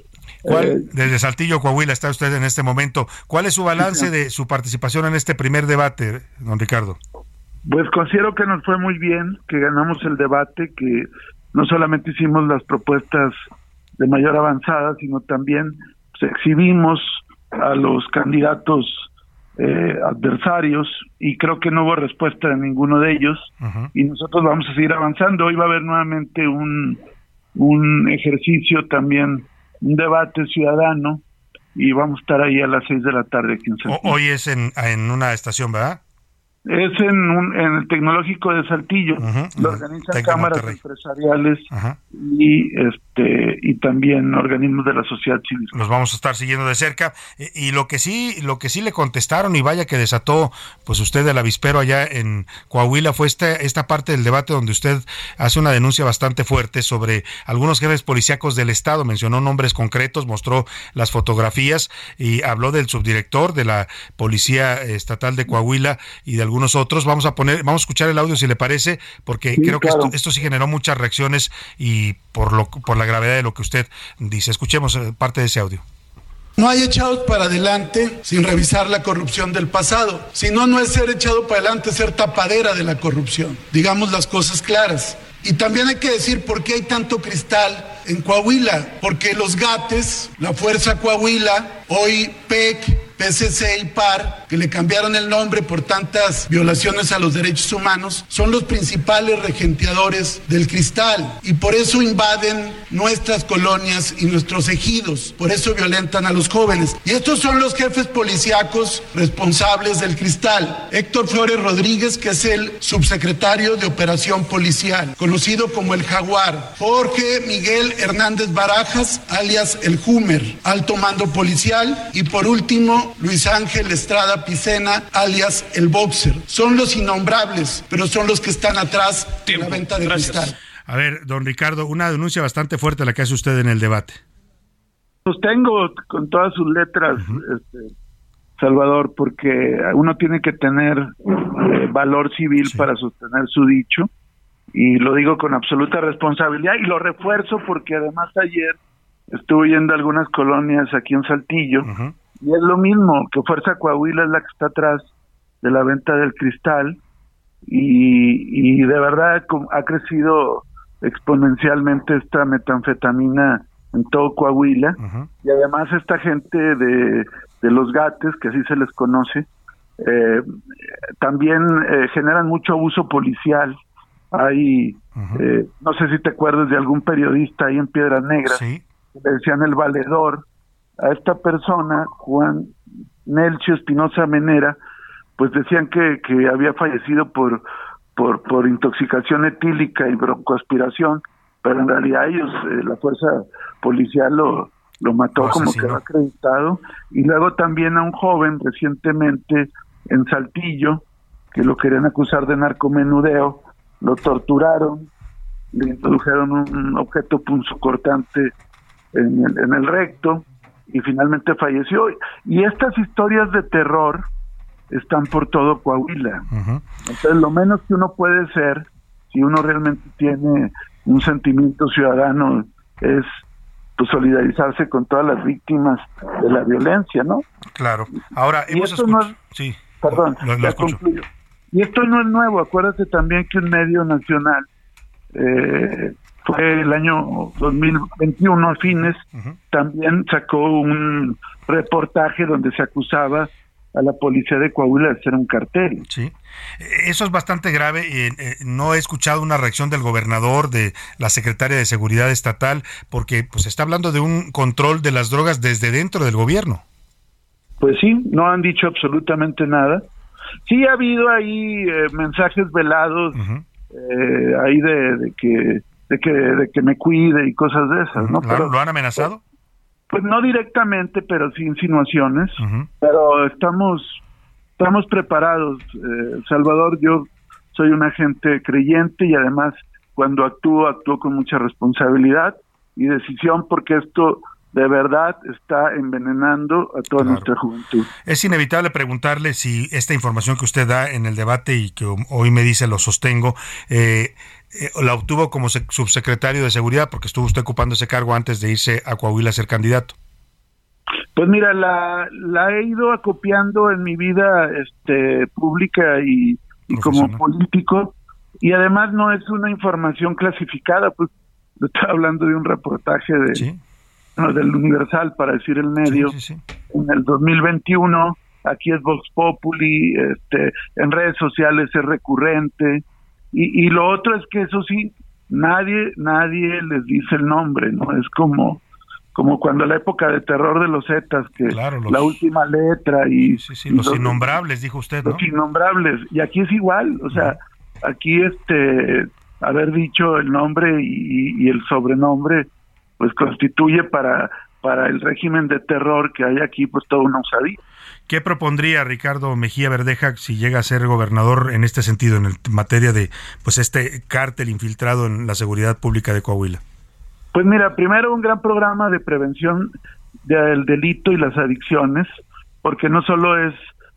Eh, desde Saltillo, Coahuila, está usted en este momento. ¿Cuál es su balance de su participación en este primer debate, don Ricardo? Pues considero que nos fue muy bien, que ganamos el debate, que no solamente hicimos las propuestas de mayor avanzada, sino también pues, exhibimos a los candidatos eh, adversarios y creo que no hubo respuesta de ninguno de ellos y nosotros vamos a seguir avanzando. Hoy va a haber nuevamente un, un ejercicio también, un debate ciudadano y vamos a estar ahí a las seis de la tarde. Hoy es en, en una estación, ¿verdad? Es en, un, en el tecnológico de Saltillo. Lo organizan cámaras empresariales y este y también organismos de la sociedad civil. Los vamos a estar siguiendo de cerca y, lo que sí lo que sí le contestaron y vaya que desató pues usted el avispero allá en Coahuila fue esta esta parte del debate donde usted hace una denuncia bastante fuerte sobre algunos jefes policíacos del estado, mencionó nombres concretos, mostró las fotografías y habló del subdirector de la Policía Estatal de Coahuila y de algunos otros. Vamos a poner, vamos a escuchar el audio si le parece, porque creo que esto, esto sí generó muchas reacciones y por lo por la gravedad de lo que usted dice. Escuchemos eh, parte de ese audio. No hay echados para adelante sin revisar la corrupción del pasado. Si no, no es ser echado para adelante, ser tapadera de la corrupción. Digamos las cosas claras. Y también hay que decir por qué hay tanto cristal en Coahuila. Porque los GATES, la Fuerza Coahuila, hoy PEC, PCC y PAR, que le cambiaron el nombre por tantas violaciones a los derechos humanos, son los principales regenteadores del cristal y por eso invaden nuestras colonias y nuestros ejidos, por eso violentan a los jóvenes. Y estos son los jefes policíacos responsables del cristal. Héctor Flores Rodríguez, que es el subsecretario de Operación Policial, conocido como el Jaguar. Jorge Miguel Hernández Barajas, alias el Humer, alto mando policial. Y por último, Luis Ángel Estrada Picena, alias el Boxer. Son los innombrables, pero son los que están atrás de la venta de cristal. A ver, don Ricardo, una denuncia bastante fuerte la que hace usted en el debate. Sostengo con todas sus letras, este, Salvador, porque uno tiene que tener eh, valor civil para sostener su dicho y lo digo con absoluta responsabilidad y lo refuerzo porque además ayer estuve yendo a algunas colonias aquí en Saltillo y es lo mismo, que Fuerza Coahuila es la que está atrás de la venta del cristal y, y de verdad ha crecido exponencialmente esta metanfetamina en todo Coahuila y además esta gente de, de los gates, que así se les conoce, eh, también eh, generan mucho abuso policial. Hay, eh, no sé si te acuerdas de algún periodista ahí en Piedras Negras, que le decían el valedor, a esta persona, Juan Nelcio Espinosa Menera, pues decían que, que había fallecido por, por, por intoxicación etílica y broncoaspiración, pero en realidad ellos, eh, la fuerza policial lo, lo mató como que lo acreditado. Y luego también a un joven recientemente en Saltillo, que lo querían acusar de narcomenudeo, lo torturaron, le introdujeron un objeto punzocortante en el, en el recto, y finalmente falleció. Y estas historias de terror están por todo Coahuila. Entonces, lo menos que uno puede ser, si uno realmente tiene un sentimiento ciudadano, es pues solidarizarse con todas las víctimas de la violencia, ¿no? Claro. Ahora, y esto no es, sí. Perdón, Y esto no es nuevo. Acuérdate también que un medio nacional eh, fue el año 2021 a fines, también sacó un reportaje donde se acusaba a la policía de Coahuila de ser un cartel. Sí, eso es bastante grave. y eh, no he escuchado una reacción del gobernador, de la secretaria de Seguridad Estatal, porque pues está hablando de un control de las drogas desde dentro del gobierno. Pues sí, no han dicho absolutamente nada. Sí ha habido ahí eh, mensajes velados, eh, ahí de que de que, de que me cuide y cosas de esas, ¿no? Pero, ¿Lo han amenazado? Pues, no directamente, pero sí insinuaciones. Pero estamos, estamos preparados. Eh, Salvador, yo soy un agente creyente y además cuando actúo, actúo con mucha responsabilidad y decisión porque esto de verdad está envenenando a toda nuestra juventud. Es inevitable preguntarle si esta información que usted da en el debate y que hoy me dice lo sostengo, eh, eh, la obtuvo como subsecretario de Seguridad porque estuvo usted ocupando ese cargo antes de irse a Coahuila a ser candidato. Pues mira, la, la he ido acopiando en mi vida este, pública y, como político y además no es una información clasificada, pues estaba hablando de un reportaje de, del Universal, para decir el medio, en el 2021, aquí es Vox Populi, este, en redes sociales es recurrente, y, y lo otro es que eso sí, nadie, nadie les dice el nombre, ¿no? Es como, como cuando la época de terror de los Zetas, que la última letra y, los, innombrables, dijo usted, ¿no? Los innombrables, y aquí es igual, o sea, aquí este haber dicho el nombre y, el sobrenombre, pues constituye para para el régimen de terror que hay aquí, pues todo una osadía. ¿Qué propondría Ricardo Mejía Verdeja si llega a ser gobernador en este sentido, en el, materia de pues este cártel infiltrado en la seguridad pública de Coahuila? Pues mira, primero un gran programa de prevención del delito y las adicciones, porque no solo es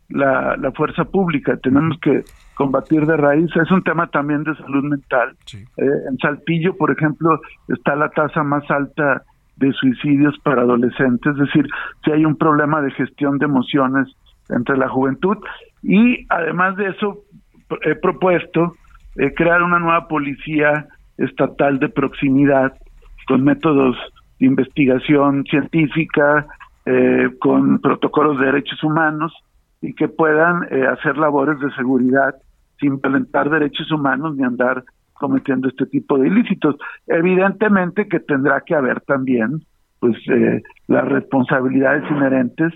la, fuerza pública, tenemos que combatir de raíz, es un tema también de salud mental. Eh, en Saltillo, por ejemplo, está la tasa más alta de suicidios para adolescentes, es decir, si hay un problema de gestión de emociones entre la juventud y además de eso he propuesto eh, crear una nueva policía estatal de proximidad con métodos de investigación científica, eh, con protocolos de derechos humanos y que puedan eh, hacer labores de seguridad sin violentar derechos humanos ni andar cometiendo este tipo de ilícitos. Evidentemente que tendrá que haber también pues eh, las responsabilidades inherentes,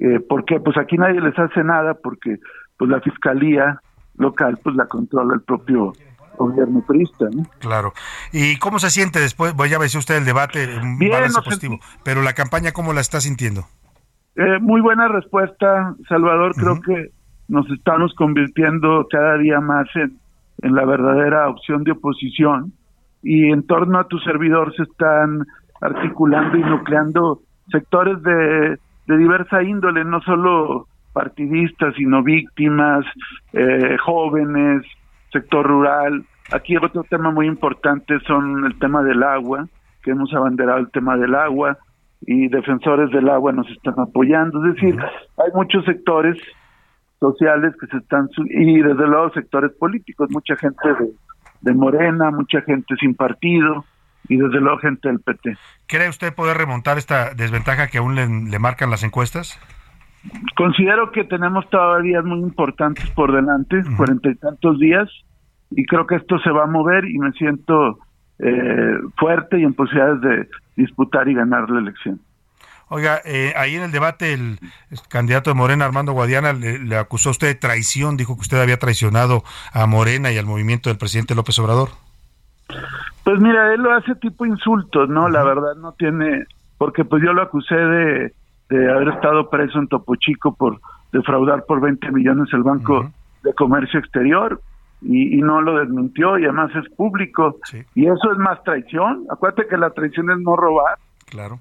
eh, porque pues aquí nadie les hace nada porque pues la fiscalía local pues la controla el propio gobierno turista. Claro. ¿Y cómo se siente después? Voy a ver si usted el debate, Bien, positivo, pero la campaña, ¿cómo la está sintiendo? Eh, muy buena respuesta, Salvador. Creo que nos estamos convirtiendo cada día más en, en la verdadera opción de oposición y en torno a tu servidor se están articulando y nucleando sectores de, de diversa índole, no solo partidistas, sino víctimas, eh, jóvenes, sector rural. Aquí otro tema muy importante son el tema del agua, que hemos abanderado el tema del agua y defensores del agua nos están apoyando. Es decir, hay muchos sectores sociales que se están, y desde luego sectores políticos, mucha gente de, de Morena, mucha gente sin partido y desde luego gente del PT. ¿Cree usted poder remontar esta desventaja que aún le, marcan las encuestas? Considero que tenemos todavía muy importantes por delante, cuarenta y tantos días, y creo que esto se va a mover y me siento eh, fuerte y en posibilidades de disputar y ganar la elección. Oiga, eh, ahí en el debate el, candidato de Morena, Armando Guadiana, le, acusó a usted de traición, dijo que usted había traicionado a Morena y al movimiento del presidente López Obrador. Pues mira, él lo hace tipo insultos, ¿no? La verdad no tiene, porque pues yo lo acusé de, de haber estado preso en Topo Chico por defraudar por 20 millones el Banco de Comercio Exterior y, y, no lo desmintió y además es público y eso es más traición. Acuérdate que la traición es no robar. Claro.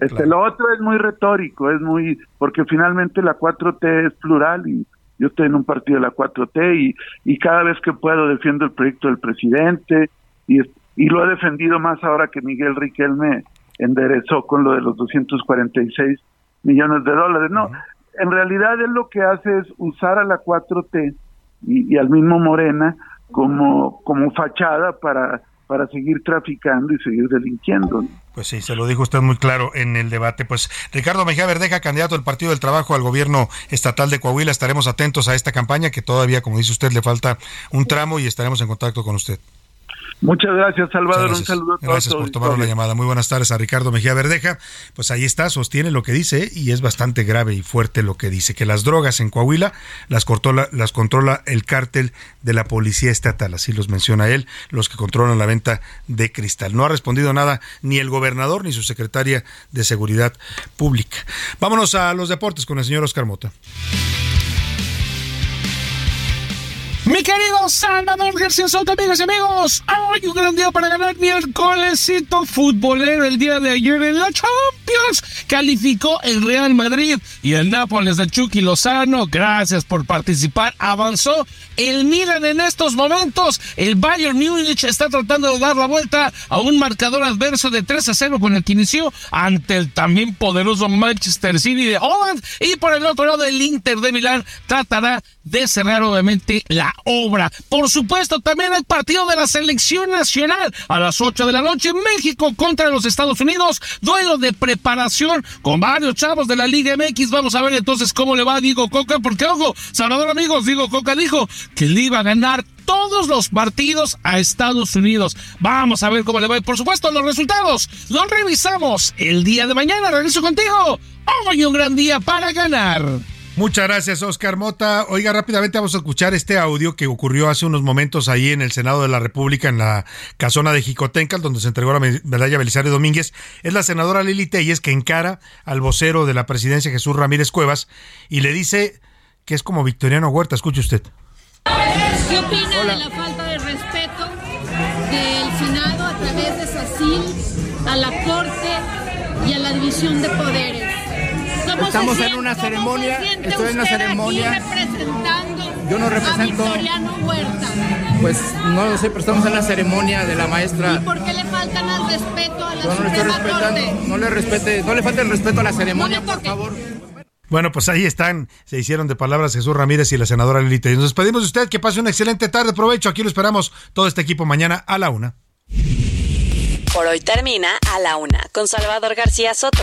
Este, Lo otro es muy retórico, es muy, porque finalmente la 4T es plural y yo estoy en un partido de la 4T y, y cada vez que puedo defiendo el proyecto del presidente y, y lo he defendido más ahora que Miguel Riquelme enderezó con lo de los 246 millones de dólares. No, en realidad él lo que hace es usar a la 4T y, y al mismo Morena como, como fachada para para seguir traficando y seguir delinquiendo. Pues sí, se lo dijo usted muy claro en el debate. Pues Ricardo Mejía Verdeja, candidato del Partido del Trabajo al gobierno estatal de Coahuila, estaremos atentos a esta campaña que todavía, como dice usted, le falta un tramo y estaremos en contacto con usted. Muchas gracias, Salvador. Un saludo a todos. Gracias por tomar la llamada. Muy buenas tardes a Ricardo Mejía Verdeja. Pues ahí está, sostiene lo que dice y es bastante grave y fuerte lo que dice, que las drogas en Coahuila las, las controla el cártel de la Policía Estatal, así los menciona él, los que controlan la venta de cristal. No ha respondido nada ni el gobernador ni su secretaria de Seguridad Pública. Vámonos a los deportes con el señor Oscar Mota. Mi querido Salvador García Soto, amigas y amigos, hoy un gran día para ganar miércolesito futbolero. El día de ayer en la Champions calificó el Real Madrid y el Nápoles de Chucky Lozano. Gracias por participar. Avanzó el Milan en estos momentos. El Bayern Múnich está tratando de dar la vuelta a un marcador adverso de 3 a 0 con el que inició ante el también poderoso Manchester City de Holland. Y por el otro lado, el Inter de Milán tratará de cerrar obviamente la obra. Por supuesto, también el partido de la selección nacional a las 8 de la noche. México contra los Estados Unidos. Duelo de preparación con varios chavos de la Liga MX. Vamos a ver entonces cómo le va a Diego Coca, porque ojo, Salvador amigos, Diego Coca dijo que le iba a ganar todos los partidos a Estados Unidos. Vamos a ver cómo le va. por supuesto, los resultados los revisamos el día de mañana. Regreso contigo. Hoy un gran día para ganar. Muchas gracias, Oscar Mota. Oiga, rápidamente vamos a escuchar este audio que ocurrió hace unos momentos ahí en el Senado de la República, en la casona de Jicotencal, donde se entregó la medalla Belisario Domínguez. Es la senadora Lili Telles que encara al vocero de la presidencia, Jesús Ramírez Cuevas, y le dice que es como Victoriano Huerta. Escuche usted. ¿Qué opina de la falta de respeto del Senado a través de SACIL a la Corte y a la división de poderes? Estamos en una ceremonia, estoy en una ceremonia. representando Yo no represento. A Victoriano Huerta. Pues no lo sé, pero estamos en la ceremonia de la maestra. ¿Y por qué le faltan al respeto a la Yo no le estoy Suprema respetando, Corte? no le respete, no le falte el respeto a la ceremonia, No por favor. Bueno, pues ahí están. Se hicieron de palabras Jesús Ramírez y la senadora Lili Telles. Nos despedimos de usted. Que pase una excelente tarde. Provecho. Aquí lo esperamos todo este equipo mañana a la una. Por hoy termina a la una con Salvador García Soto.